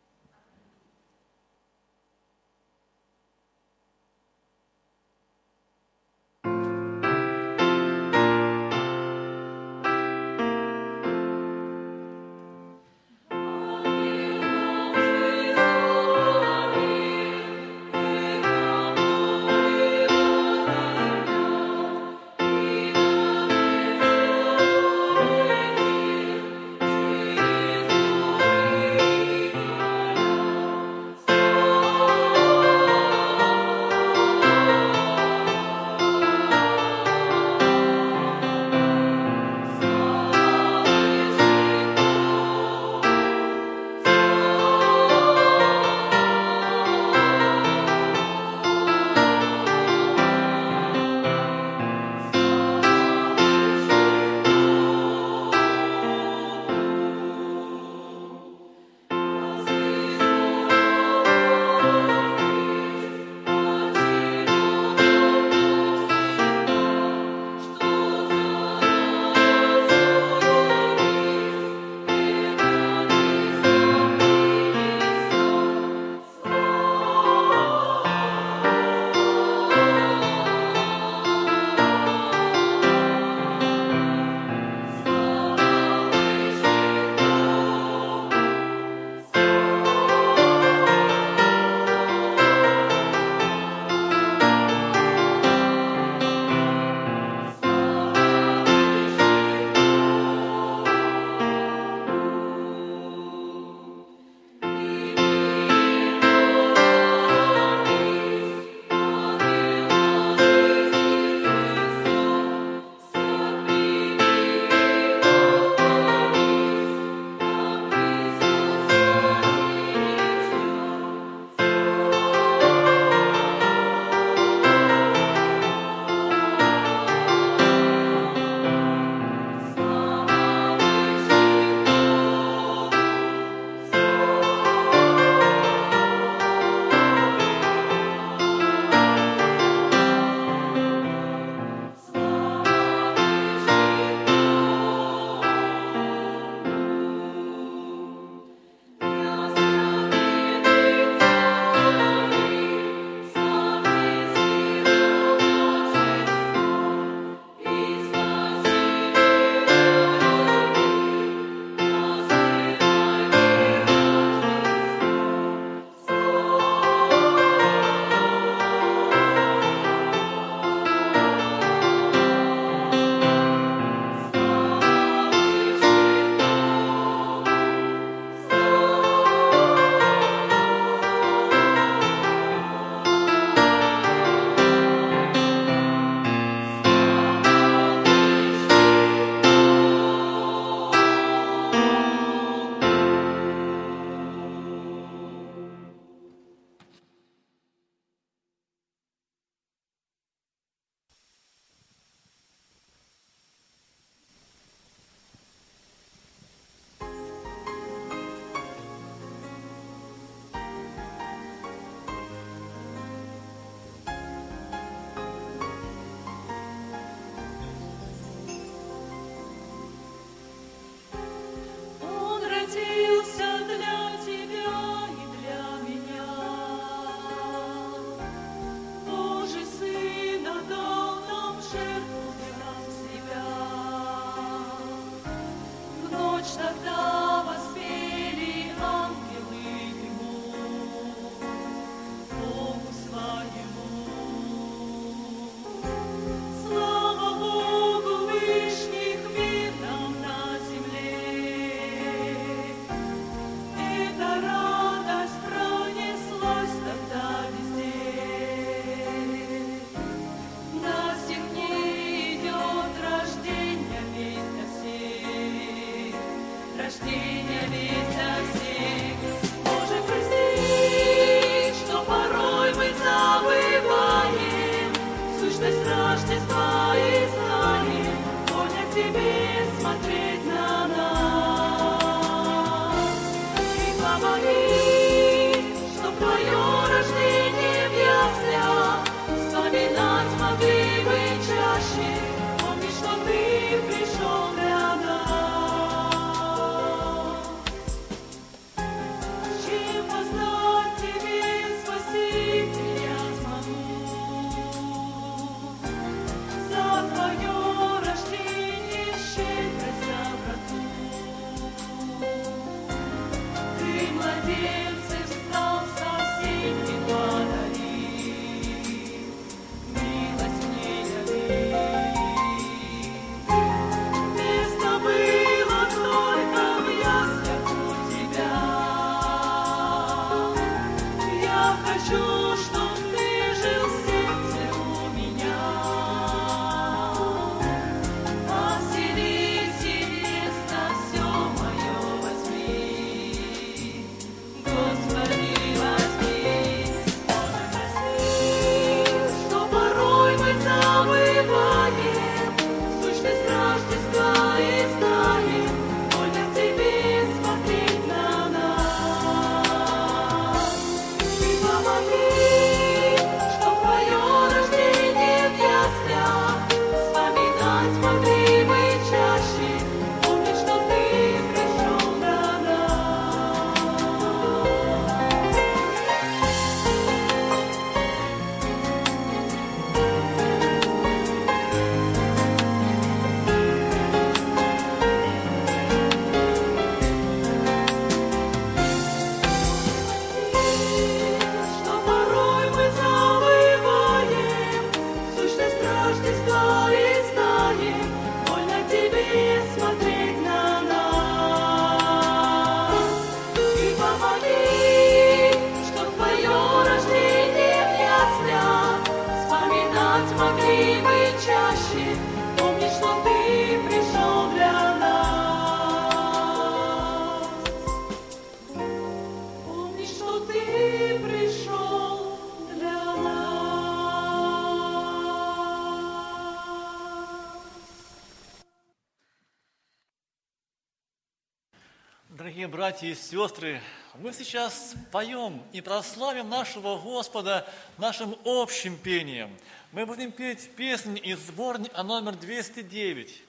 братья и сестры, мы сейчас поем и прославим нашего Господа нашим общим пением. Мы будем петь песнь из сборника номер 209.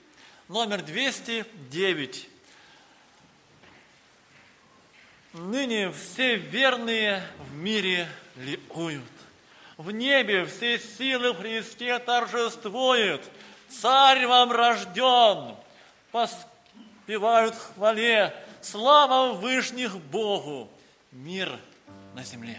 Номер 209. Ныне все верные в мире ликуют. В небе все силы в Христе торжествуют. Царь вам рожден. Поспевают хвале Слава вышних Богу! Мир на земле!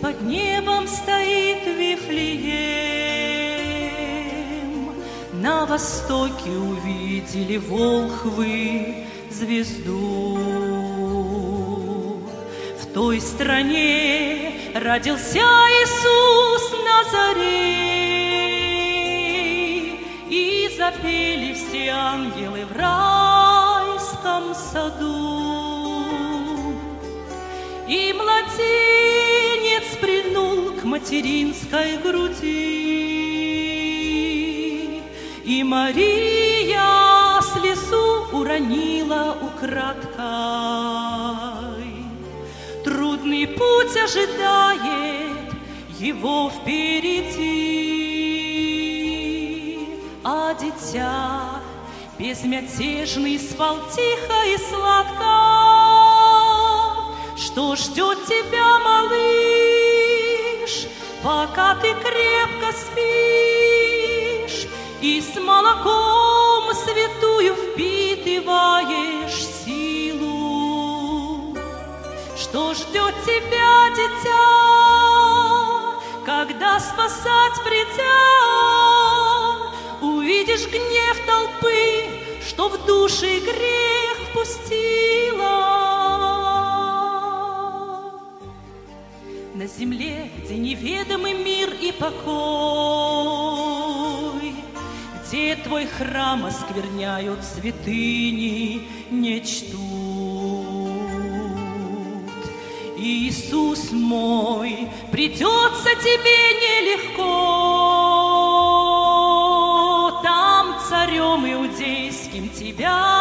Под небом стоит Вифлеем. На востоке увидели волхвы звезду. В той стране родился Иисус Назарей, и запели все ангелы в райском саду. Материнской груди, И Мария слезу уронила украдкой. Трудный путь ожидает его впереди, А дитя безмятежный спал тихо и сладко, что ждет тебя, малыш, пока ты крепко спишь и с молоком святую впитываешь силу. Что ждет тебя, дитя, когда спасать придя, увидишь гнев толпы, что в души грех впустила. Земле, где неведомый мир и покой, Где твой храм оскверняют святыни, не чтут. Иисус мой, придется тебе нелегко, Там царем иудейским тебя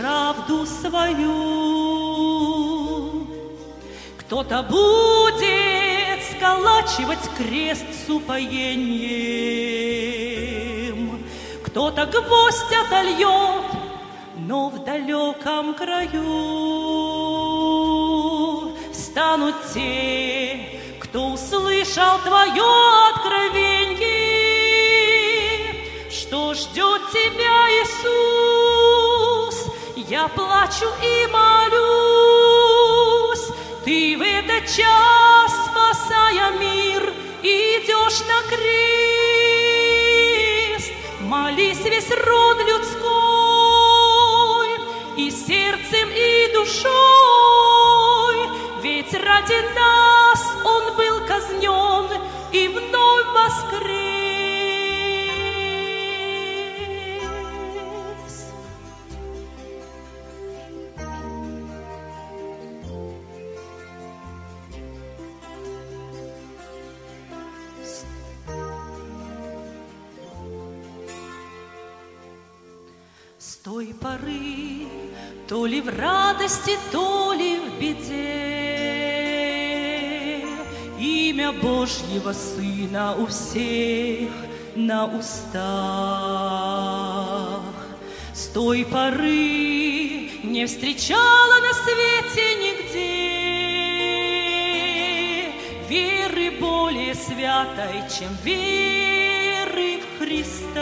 правду свою, кто-то будет сколачивать крест с упоением, кто-то гвоздь отольет, но в далеком краю встанут те, кто услышал твое откровение, что ждет тебя, Иисус. Я плачу и молюсь, ты в этот час, спасая мир, идешь на крест. Молись весь род людской, и сердцем, и душой, ведь ради нас Он был казнен и вновь воскрес. Радости, то ли в беде, Имя Божьего Сына у всех на устах. С той поры не встречала на свете нигде Веры более святой, чем веры в Христа.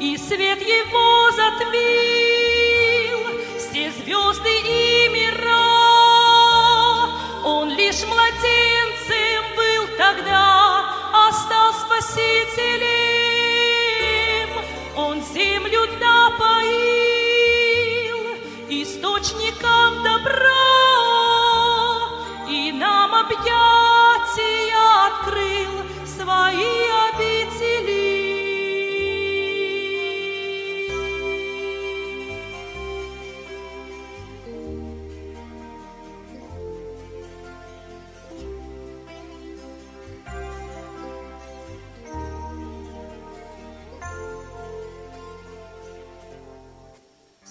И свет Его затмил звезды и мира. Он лишь младенцем был тогда, а стал спасителем. Он землю напоил источником добра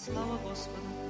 Слава Господу!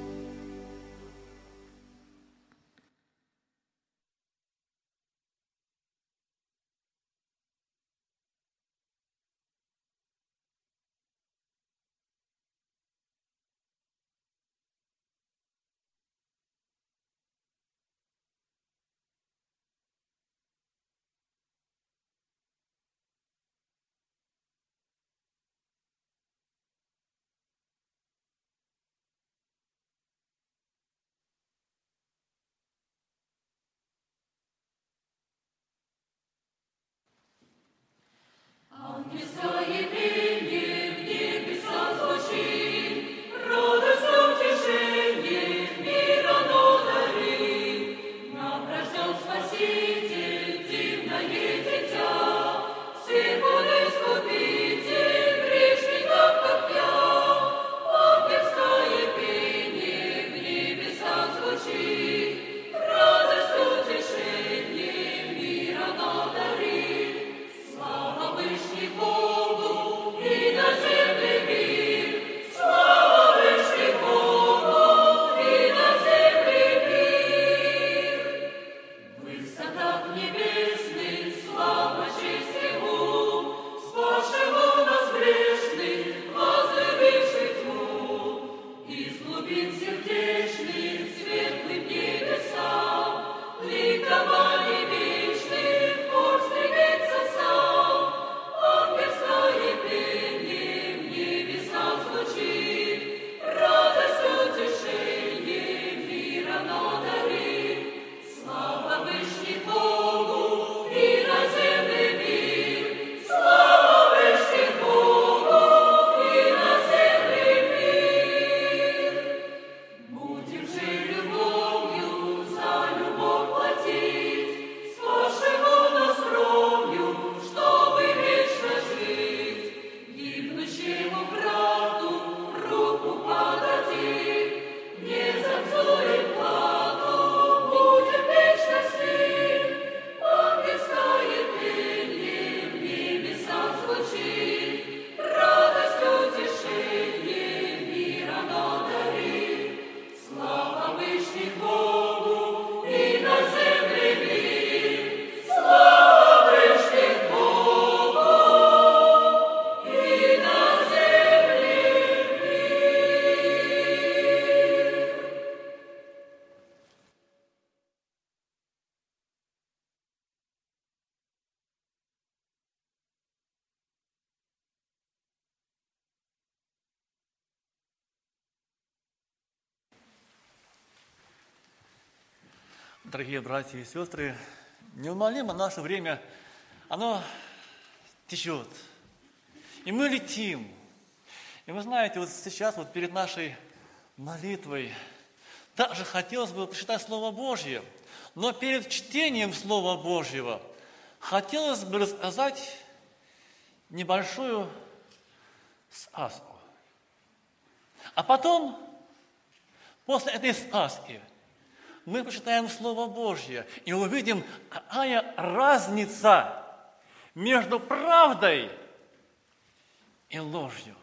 Дорогие братья и сестры, неумолимо наше время, оно течет. И мы летим. И вы знаете, вот сейчас вот перед нашей молитвой также хотелось бы прочитать Слово Божье. Но перед чтением Слова Божьего хотелось бы рассказать небольшую сказку. А потом, после этой сказки, мы почитаем Слово Божье и увидим, какая разница между правдой и ложью.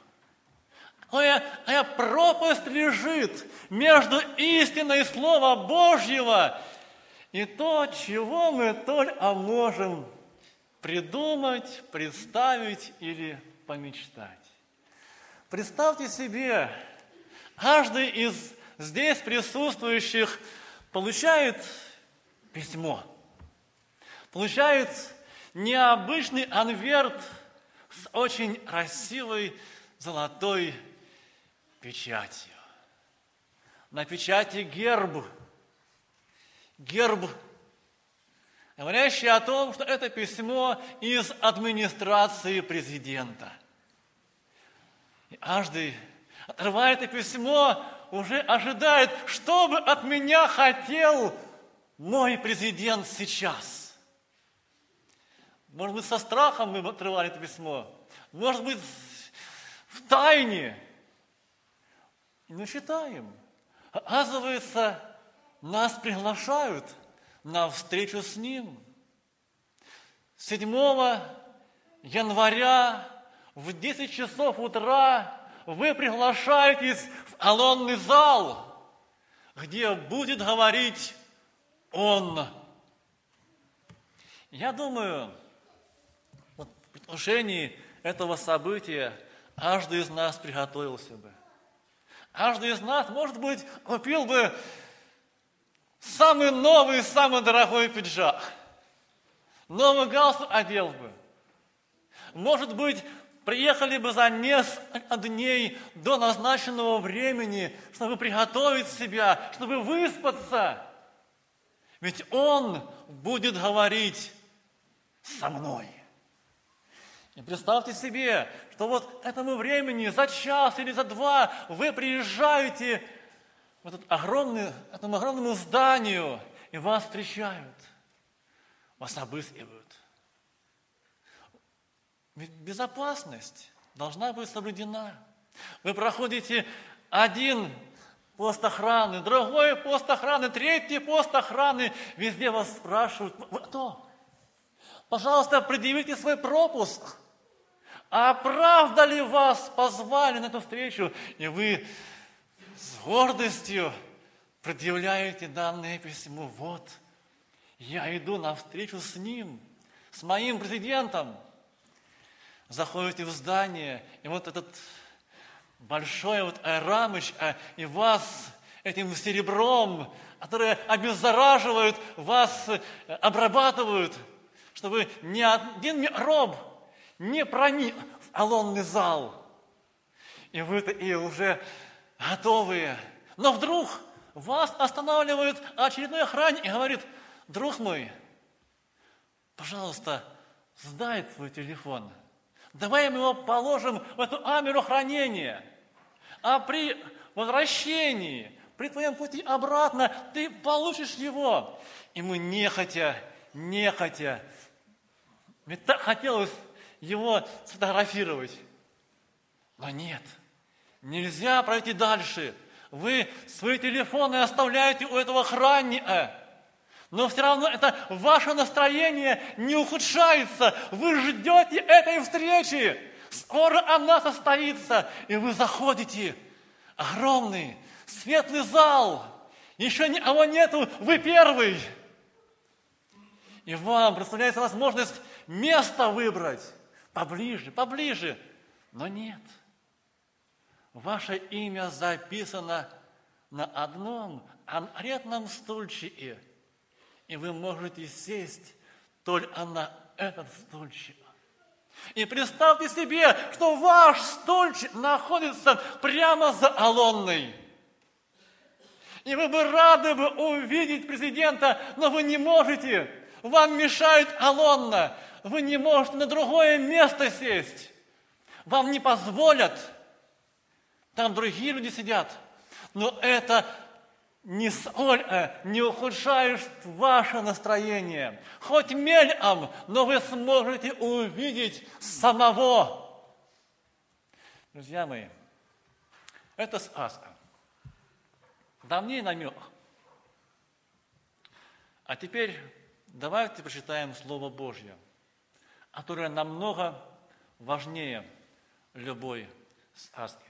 Какая, какая пропасть лежит между истиной Слова Божьего и то, чего мы только можем придумать, представить или помечтать. Представьте себе, каждый из здесь присутствующих получает письмо, получает необычный конверт с очень красивой золотой печатью. На печати герб. Герб, говорящий о том, что это письмо из администрации президента. И каждый, отрывая это письмо, уже ожидает, что бы от меня хотел мой президент сейчас. Может быть, со страхом мы отрывали это письмо. Может быть, в тайне. Мы читаем. Оказывается, нас приглашают на встречу с Ним. 7 января в 10 часов утра вы приглашаетесь в колонный зал, где будет говорить Он. Я думаю, вот в предвкушении этого события каждый из нас приготовился бы. Каждый из нас, может быть, купил бы самый новый, самый дорогой пиджак. Новый галстук одел бы. Может быть, приехали бы за несколько дней до назначенного времени, чтобы приготовить себя, чтобы выспаться. Ведь Он будет говорить со мной. И представьте себе, что вот этому времени за час или за два вы приезжаете в этот огромный, этому огромному зданию, и вас встречают, вас обыскивают. Безопасность должна быть соблюдена. Вы проходите один пост охраны, другой пост охраны, третий пост охраны. Везде вас спрашивают, вы кто? Пожалуйста, предъявите свой пропуск. А правда ли вас позвали на эту встречу? И вы с гордостью предъявляете данное письмо. Вот, я иду на встречу с ним, с моим президентом – заходите в здание, и вот этот большой вот Айрамыч, а, и вас этим серебром, которое обеззараживают, вас э, обрабатывают, чтобы ни один микроб не проник в алонный зал. И вы и уже готовые. Но вдруг вас останавливает очередной охранник и говорит, друг мой, пожалуйста, сдай свой телефон – Давай мы его положим в эту камеру хранения. А при возвращении, при твоем пути обратно, ты получишь его. И мы нехотя, нехотя, ведь так хотелось его сфотографировать. Но нет, нельзя пройти дальше. Вы свои телефоны оставляете у этого охранника. Но все равно это ваше настроение не ухудшается. Вы ждете этой встречи. Скоро она состоится, и вы заходите. Огромный, светлый зал. Еще никого нету, вы первый. И вам представляется возможность место выбрать. Поближе, поближе. Но нет. Ваше имя записано на одном конкретном стульчике – и вы можете сесть только на этот стульчик. И представьте себе, что ваш стульчик находится прямо за Алонной. И вы бы рады бы увидеть президента, но вы не можете. Вам мешает колонна. Вы не можете на другое место сесть. Вам не позволят. Там другие люди сидят. Но это не, соль, э, не ухудшает ваше настроение. Хоть мельком, но вы сможете увидеть самого. Друзья мои, это сказка. Давнее намек. А теперь давайте прочитаем Слово Божье, которое намного важнее любой сказки.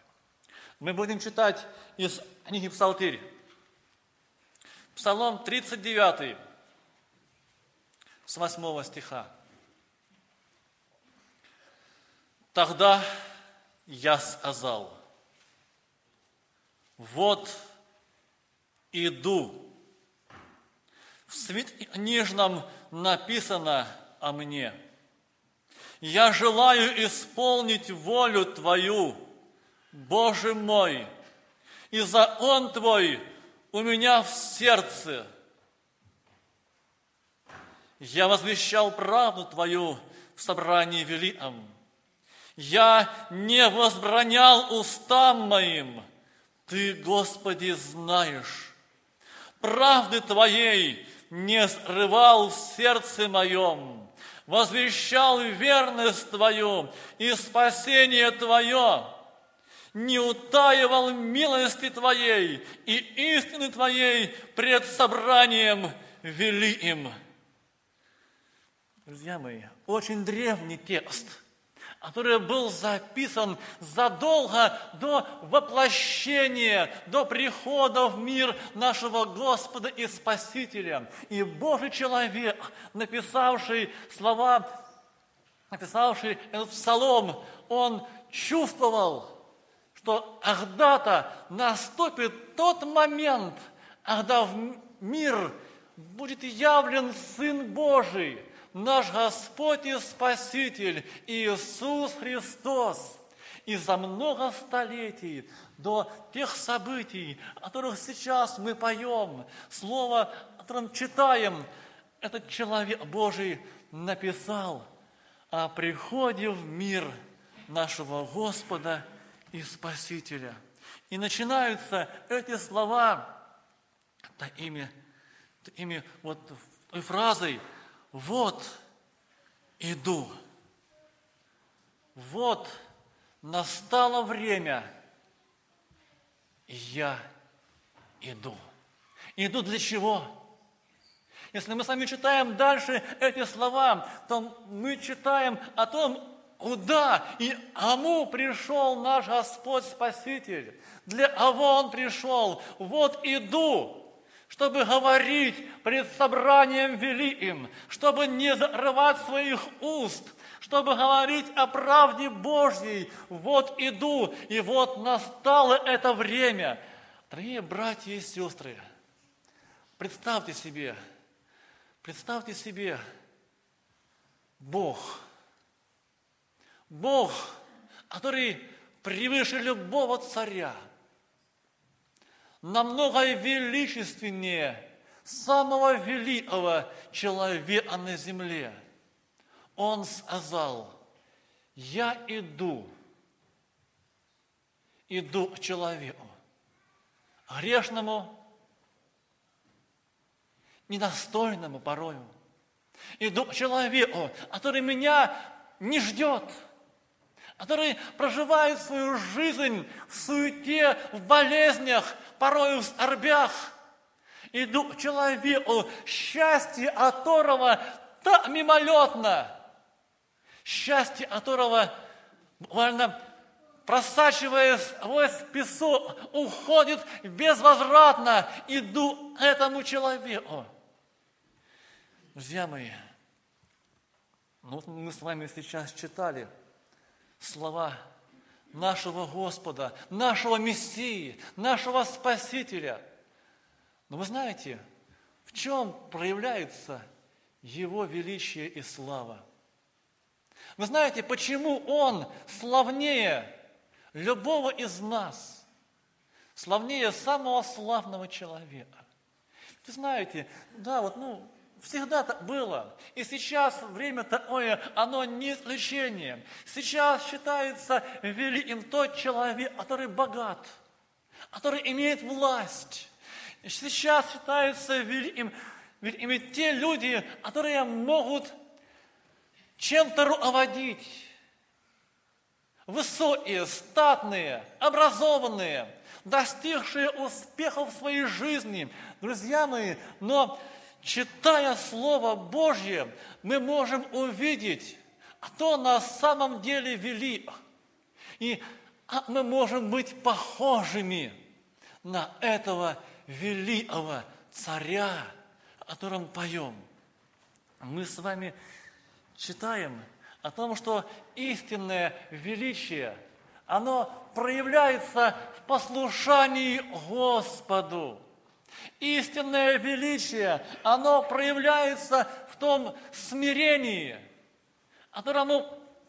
Мы будем читать из книги Псалтырь. Псалом 39, с 8 стиха. Тогда я сказал, вот иду. В свит нижнем написано о мне. Я желаю исполнить волю Твою, Боже мой, и закон Твой у меня в сердце. Я возвещал правду Твою в собрании великом. Я не возбранял устам моим. Ты, Господи, знаешь правды Твоей не срывал в сердце моем, возвещал верность Твою и спасение Твое, не утаивал милости Твоей и истины Твоей пред собранием великим. Друзья мои, очень древний текст – который был записан задолго до воплощения, до прихода в мир нашего Господа и Спасителя. И Божий человек, написавший слова, написавший этот псалом, он чувствовал, что когда-то наступит тот момент, когда в мир будет явлен Сын Божий – наш Господь и Спаситель Иисус Христос. И за много столетий до тех событий, о которых сейчас мы поем, слово, которое читаем, этот человек Божий написал о приходе в мир нашего Господа и Спасителя. И начинаются эти слова такими, такими вот фразой – вот иду, вот настало время, и я иду. Иду для чего? Если мы с вами читаем дальше эти слова, то мы читаем о том, куда и кому пришел наш Господь Спаситель. Для кого Он пришел? Вот иду, чтобы говорить пред собранием великим, чтобы не зарывать своих уст, чтобы говорить о правде Божьей. Вот иду, и вот настало это время. Дорогие братья и сестры, представьте себе, представьте себе, Бог, Бог, который превыше любого царя – намного величественнее самого великого человека на земле. Он сказал, я иду, иду к человеку, грешному, недостойному порою. Иду к человеку, который меня не ждет – который проживает свою жизнь в суете, в болезнях, порой в скорбях. К человеку, счастье которого так мимолетно, счастье которого буквально просачиваясь сквозь песок, уходит безвозвратно. Иду этому человеку. Друзья мои, ну мы с вами сейчас читали – слова нашего Господа, нашего Мессии, нашего Спасителя. Но вы знаете, в чем проявляется Его величие и слава? Вы знаете, почему Он славнее любого из нас? славнее самого славного человека. Вы знаете, да, вот, ну, всегда так было. И сейчас время такое, оно не исключение. Сейчас считается великим тот человек, который богат, который имеет власть. Сейчас считаются великим, великими те люди, которые могут чем-то руководить. Высокие, статные, образованные, достигшие успехов в своей жизни. Друзья мои, но читая Слово Божье, мы можем увидеть, кто на самом деле велик. И а мы можем быть похожими на этого великого царя, о котором поем. Мы с вами читаем о том, что истинное величие, оно проявляется в послушании Господу. Истинное величие, оно проявляется в том смирении, которому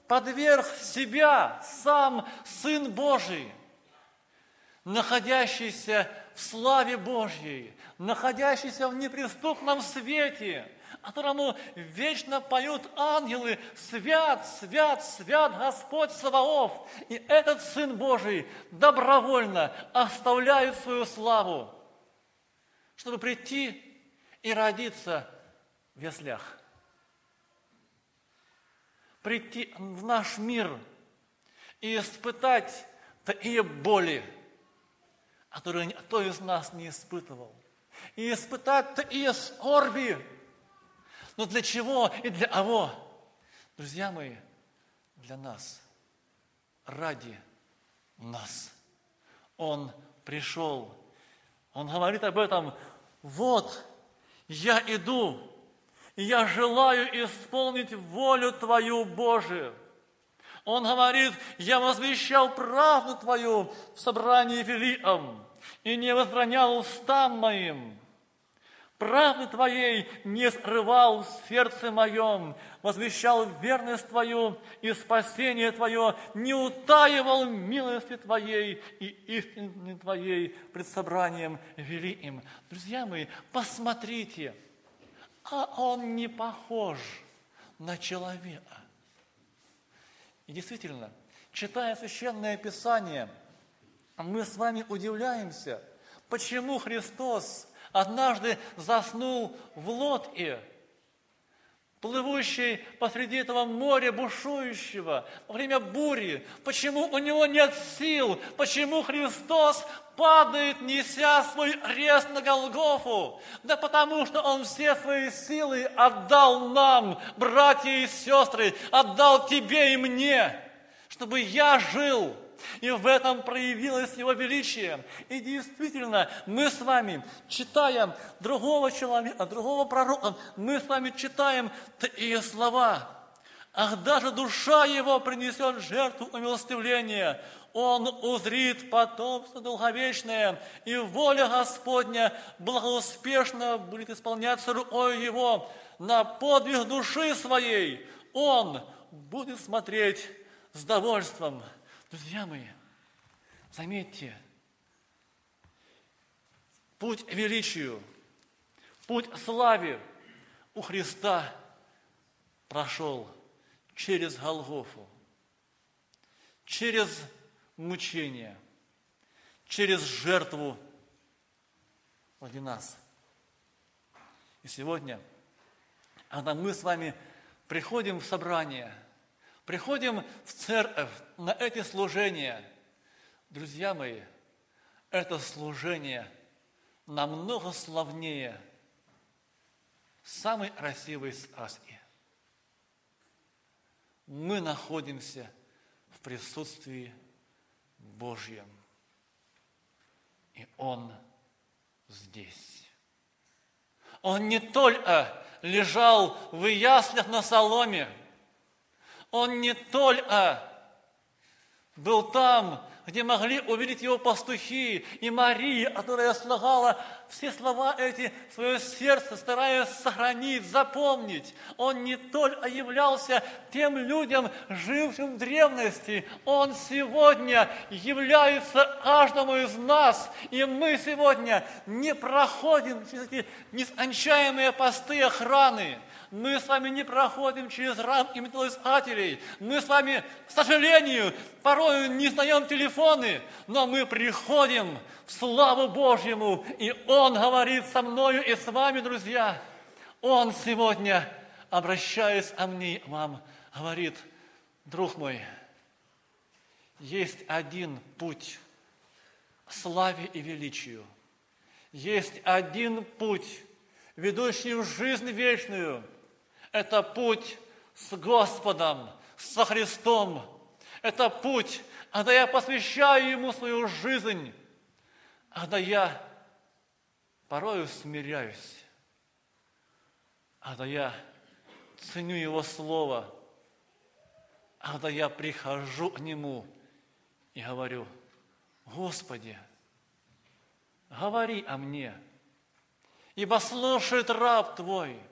подверг себя сам Сын Божий, находящийся в славе Божьей, находящийся в неприступном свете, которому вечно поют ангелы «Свят, свят, свят Господь Саваоф!» И этот Сын Божий добровольно оставляет свою славу, чтобы прийти и родиться в яслях. Прийти в наш мир и испытать такие боли, которые никто из нас не испытывал. И испытать такие скорби. Но для чего и для кого? Друзья мои, для нас, ради нас. Он пришел он говорит об этом, вот, я иду, я желаю исполнить волю Твою Божию. Он говорит, я возвещал правду Твою в собрании великом, и не возбранял устам моим. Правды Твоей не срывал в сердце моем, возвещал верность Твою и спасение Твое, не утаивал милости Твоей и истины Твоей пред собранием великим. Друзья мои, посмотрите, а он не похож на человека. И действительно, читая Священное Писание, мы с вами удивляемся, почему Христос – однажды заснул в лодке, плывущей посреди этого моря бушующего во время бури. Почему у него нет сил? Почему Христос падает, неся свой крест на Голгофу? Да потому что Он все свои силы отдал нам, братья и сестры, отдал тебе и мне, чтобы я жил – и в этом проявилось Его величие. И действительно, мы с вами читаем другого человека, другого пророка, мы с вами читаем такие слова. Ах, даже душа его принесет жертву умилостивления. Он узрит потомство долговечное, и воля Господня благоуспешно будет исполняться рукой его на подвиг души своей. Он будет смотреть с довольством – Друзья мои, заметьте, путь величию, путь славе у Христа прошел через Голгофу, через мучение, через жертву ради нас. И сегодня, когда мы с вами приходим в собрание – приходим в церковь на эти служения, друзья мои, это служение намного славнее самой красивой сказки. Мы находимся в присутствии Божьем, и Он здесь. Он не только лежал в яслях на соломе – он не только был там, где могли увидеть его пастухи, и Мария, которая слагала все слова эти свое сердце, стараясь сохранить, запомнить. Он не только являлся тем людям, жившим в древности, он сегодня является каждому из нас, и мы сегодня не проходим через эти нескончаемые посты охраны, мы с вами не проходим через рамки металлоискателей. Мы с вами, к сожалению, порой не знаем телефоны, но мы приходим в славу Божьему, и Он говорит со мною и с вами, друзья. Он сегодня, обращаясь о мне, вам говорит, друг мой, есть один путь славе и величию. Есть один путь, ведущий в жизнь вечную – это путь с Господом, со Христом. Это путь, когда я посвящаю Ему свою жизнь, когда я порою смиряюсь, когда я ценю Его Слово, когда я прихожу к Нему и говорю, Господи, говори о мне, ибо слушает раб Твой –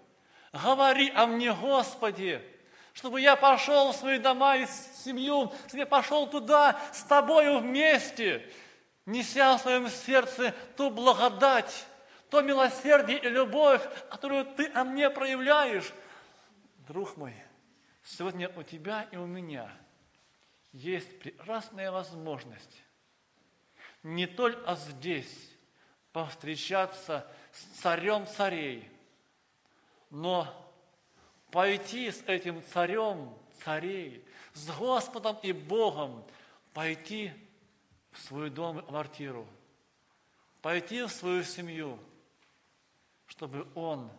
Говори о мне, Господи, чтобы я пошел в свои дома и семью, чтобы я пошел туда с Тобою вместе, неся в своем сердце ту благодать, то милосердие и любовь, которую Ты о мне проявляешь. Друг мой, сегодня у тебя и у меня есть прекрасная возможность не только здесь повстречаться с царем царей – но пойти с этим царем царей, с Господом и Богом, пойти в свой дом квартиру, пойти в свою семью, чтобы Он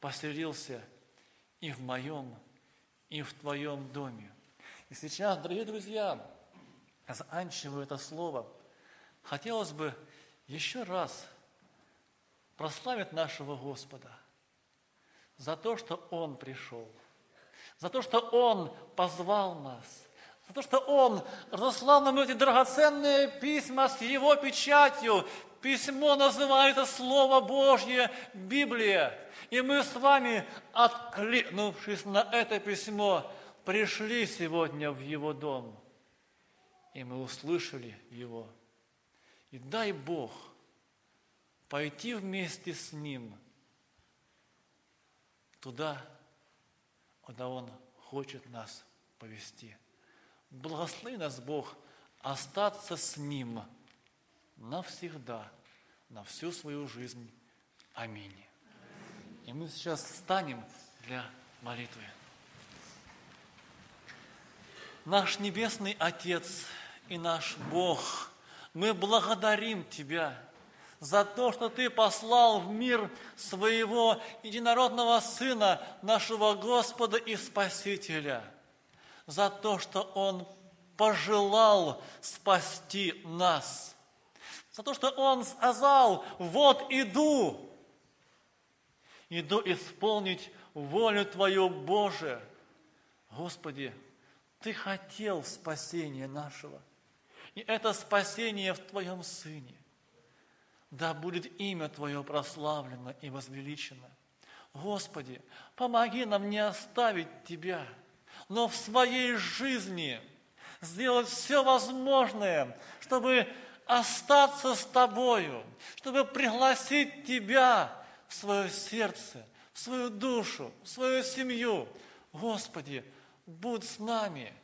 поселился и в моем, и в твоем доме. И сейчас, дорогие друзья, заканчиваю это слово, хотелось бы еще раз прославить нашего Господа – за то, что Он пришел, за то, что Он позвал нас, за то, что Он разослал нам эти драгоценные письма с Его печатью. Письмо называется Слово Божье, Библия. И мы с вами, откликнувшись на это письмо, пришли сегодня в Его дом. И мы услышали Его. И дай Бог пойти вместе с Ним – туда, куда Он хочет нас повести. Благослови нас Бог остаться с Ним навсегда, на всю свою жизнь. Аминь. И мы сейчас встанем для молитвы. Наш Небесный Отец и наш Бог, мы благодарим Тебя – за то, что Ты послал в мир своего единородного Сына, нашего Господа и Спасителя, за то, что Он пожелал спасти нас, за то, что Он сказал, вот иду, иду исполнить волю Твою, Боже. Господи, Ты хотел спасения нашего, и это спасение в Твоем Сыне да будет имя Твое прославлено и возвеличено. Господи, помоги нам не оставить Тебя, но в своей жизни сделать все возможное, чтобы остаться с Тобою, чтобы пригласить Тебя в свое сердце, в свою душу, в свою семью. Господи, будь с нами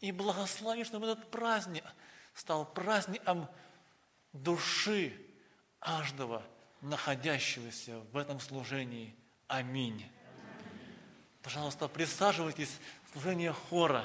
и благослови, чтобы этот праздник стал праздником души, каждого находящегося в этом служении. Аминь. Пожалуйста, присаживайтесь в служение хора.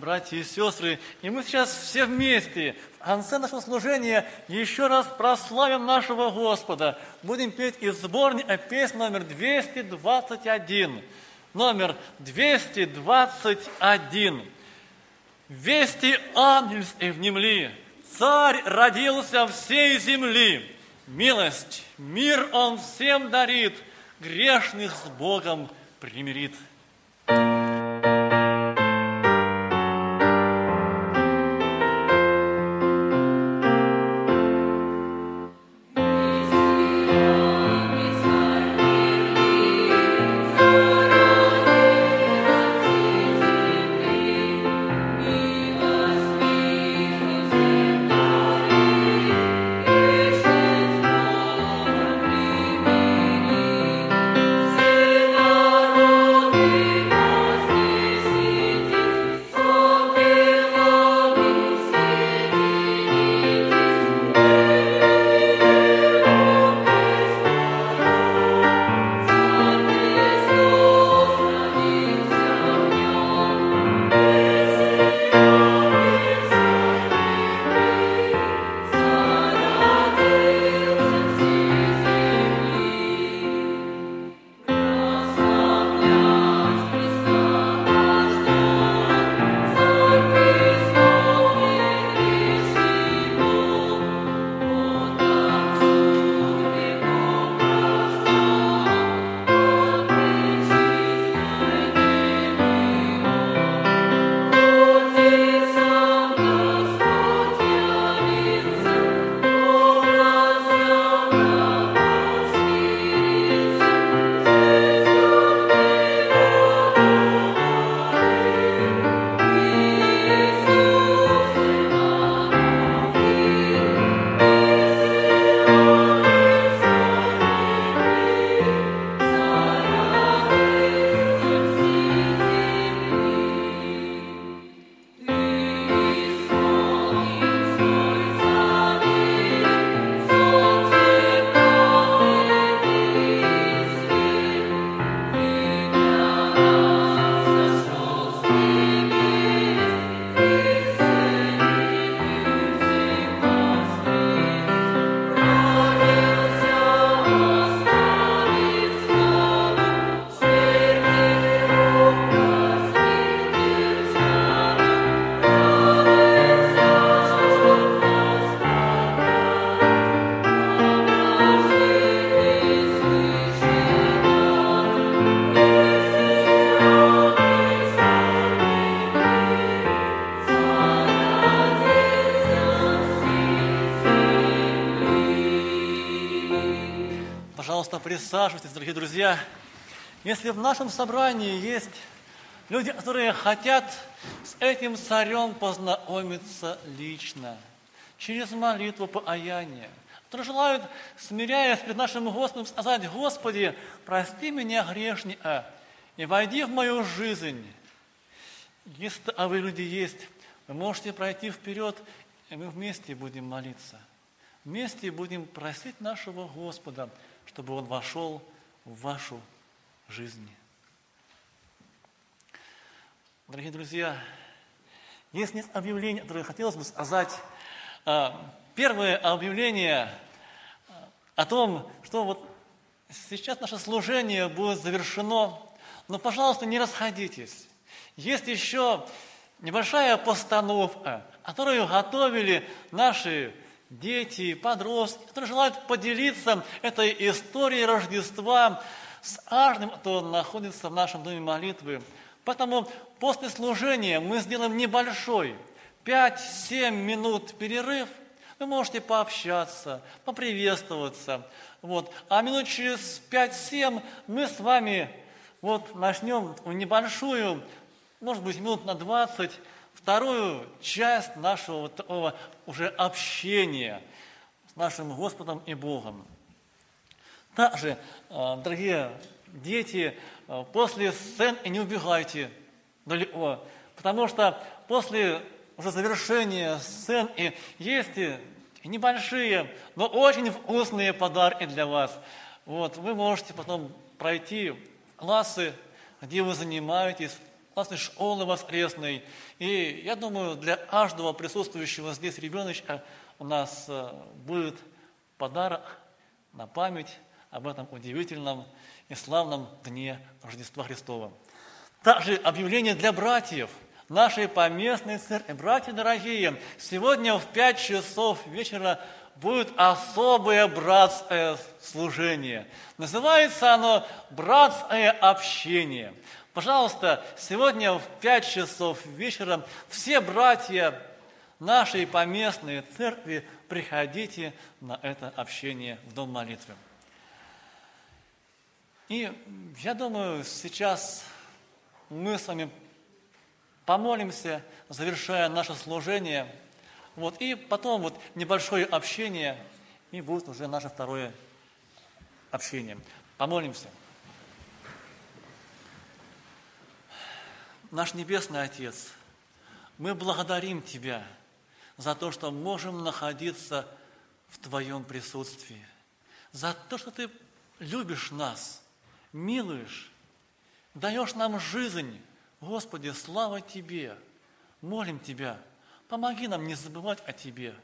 Братья и сестры, и мы сейчас все вместе в конце нашего служения еще раз прославим нашего Господа. Будем петь из сборника песни номер 221. Номер 221. Вести ангельской внемли, Царь родился всей земли. Милость, мир Он всем дарит, Грешных с Богом примирит. Пожалуйста, присаживайтесь, дорогие друзья. Если в нашем собрании есть люди, которые хотят с этим царем познакомиться лично, через молитву покаяния, которые желают, смиряясь перед нашим Господом, сказать, Господи, прости меня грешника и войди в мою жизнь. Если а вы люди есть, вы можете пройти вперед, и мы вместе будем молиться. Вместе будем просить нашего Господа, чтобы Он вошел в вашу жизнь. Дорогие друзья, есть несколько объявлений, которые хотелось бы сказать. А, Первое объявление о том, что вот сейчас наше служение будет завершено, но, пожалуйста, не расходитесь. Есть еще небольшая постановка, которую готовили наши дети, подростки, которые желают поделиться этой историей Рождества с каждым, кто находится в нашем доме молитвы. Поэтому после служения мы сделаем небольшой 5-7 минут перерыв. Вы можете пообщаться, поприветствоваться. Вот. А минут через 5-7 мы с вами вот начнем небольшую, может быть, минут на 20, вторую часть нашего вот такого уже общения с нашим Господом и Богом. Также, э, дорогие дети, э, после сцен и не убегайте далеко, потому что после уже завершения сцен и есть и небольшие, но очень вкусные подарки для вас. Вот, вы можете потом пройти классы, где вы занимаетесь, после школы воскресной. И я думаю, для каждого присутствующего здесь ребеночка у нас э, будет подарок на память об этом удивительном и славном дне Рождества Христова. Также объявление для братьев нашей поместной церкви. Братья дорогие, сегодня в 5 часов вечера будет особое братское служение. Называется оно «Братское общение». Пожалуйста, сегодня в 5 часов вечера все братья нашей поместной церкви приходите на это общение в Дом молитвы. И я думаю, сейчас мы с вами помолимся, завершая наше служение. Вот, и потом вот небольшое общение, и будет уже наше второе общение. Помолимся. Наш Небесный Отец, мы благодарим Тебя за то, что можем находиться в Твоем присутствии, за то, что Ты любишь нас, милуешь, даешь нам жизнь. Господи, слава Тебе! Молим Тебя, помоги нам не забывать о Тебе.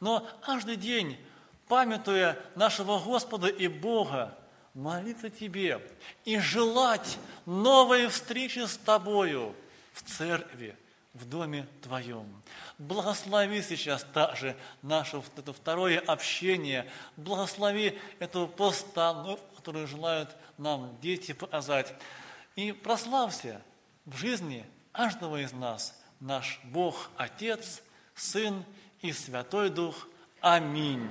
Но каждый день, памятуя нашего Господа и Бога, молиться Тебе и желать новой встречи с Тобою в церкви, в доме Твоем. Благослови сейчас также наше это второе общение. Благослови эту постановку, которую желают нам дети показать. И прославься в жизни каждого из нас наш Бог, Отец, Сын и Святой Дух. Аминь.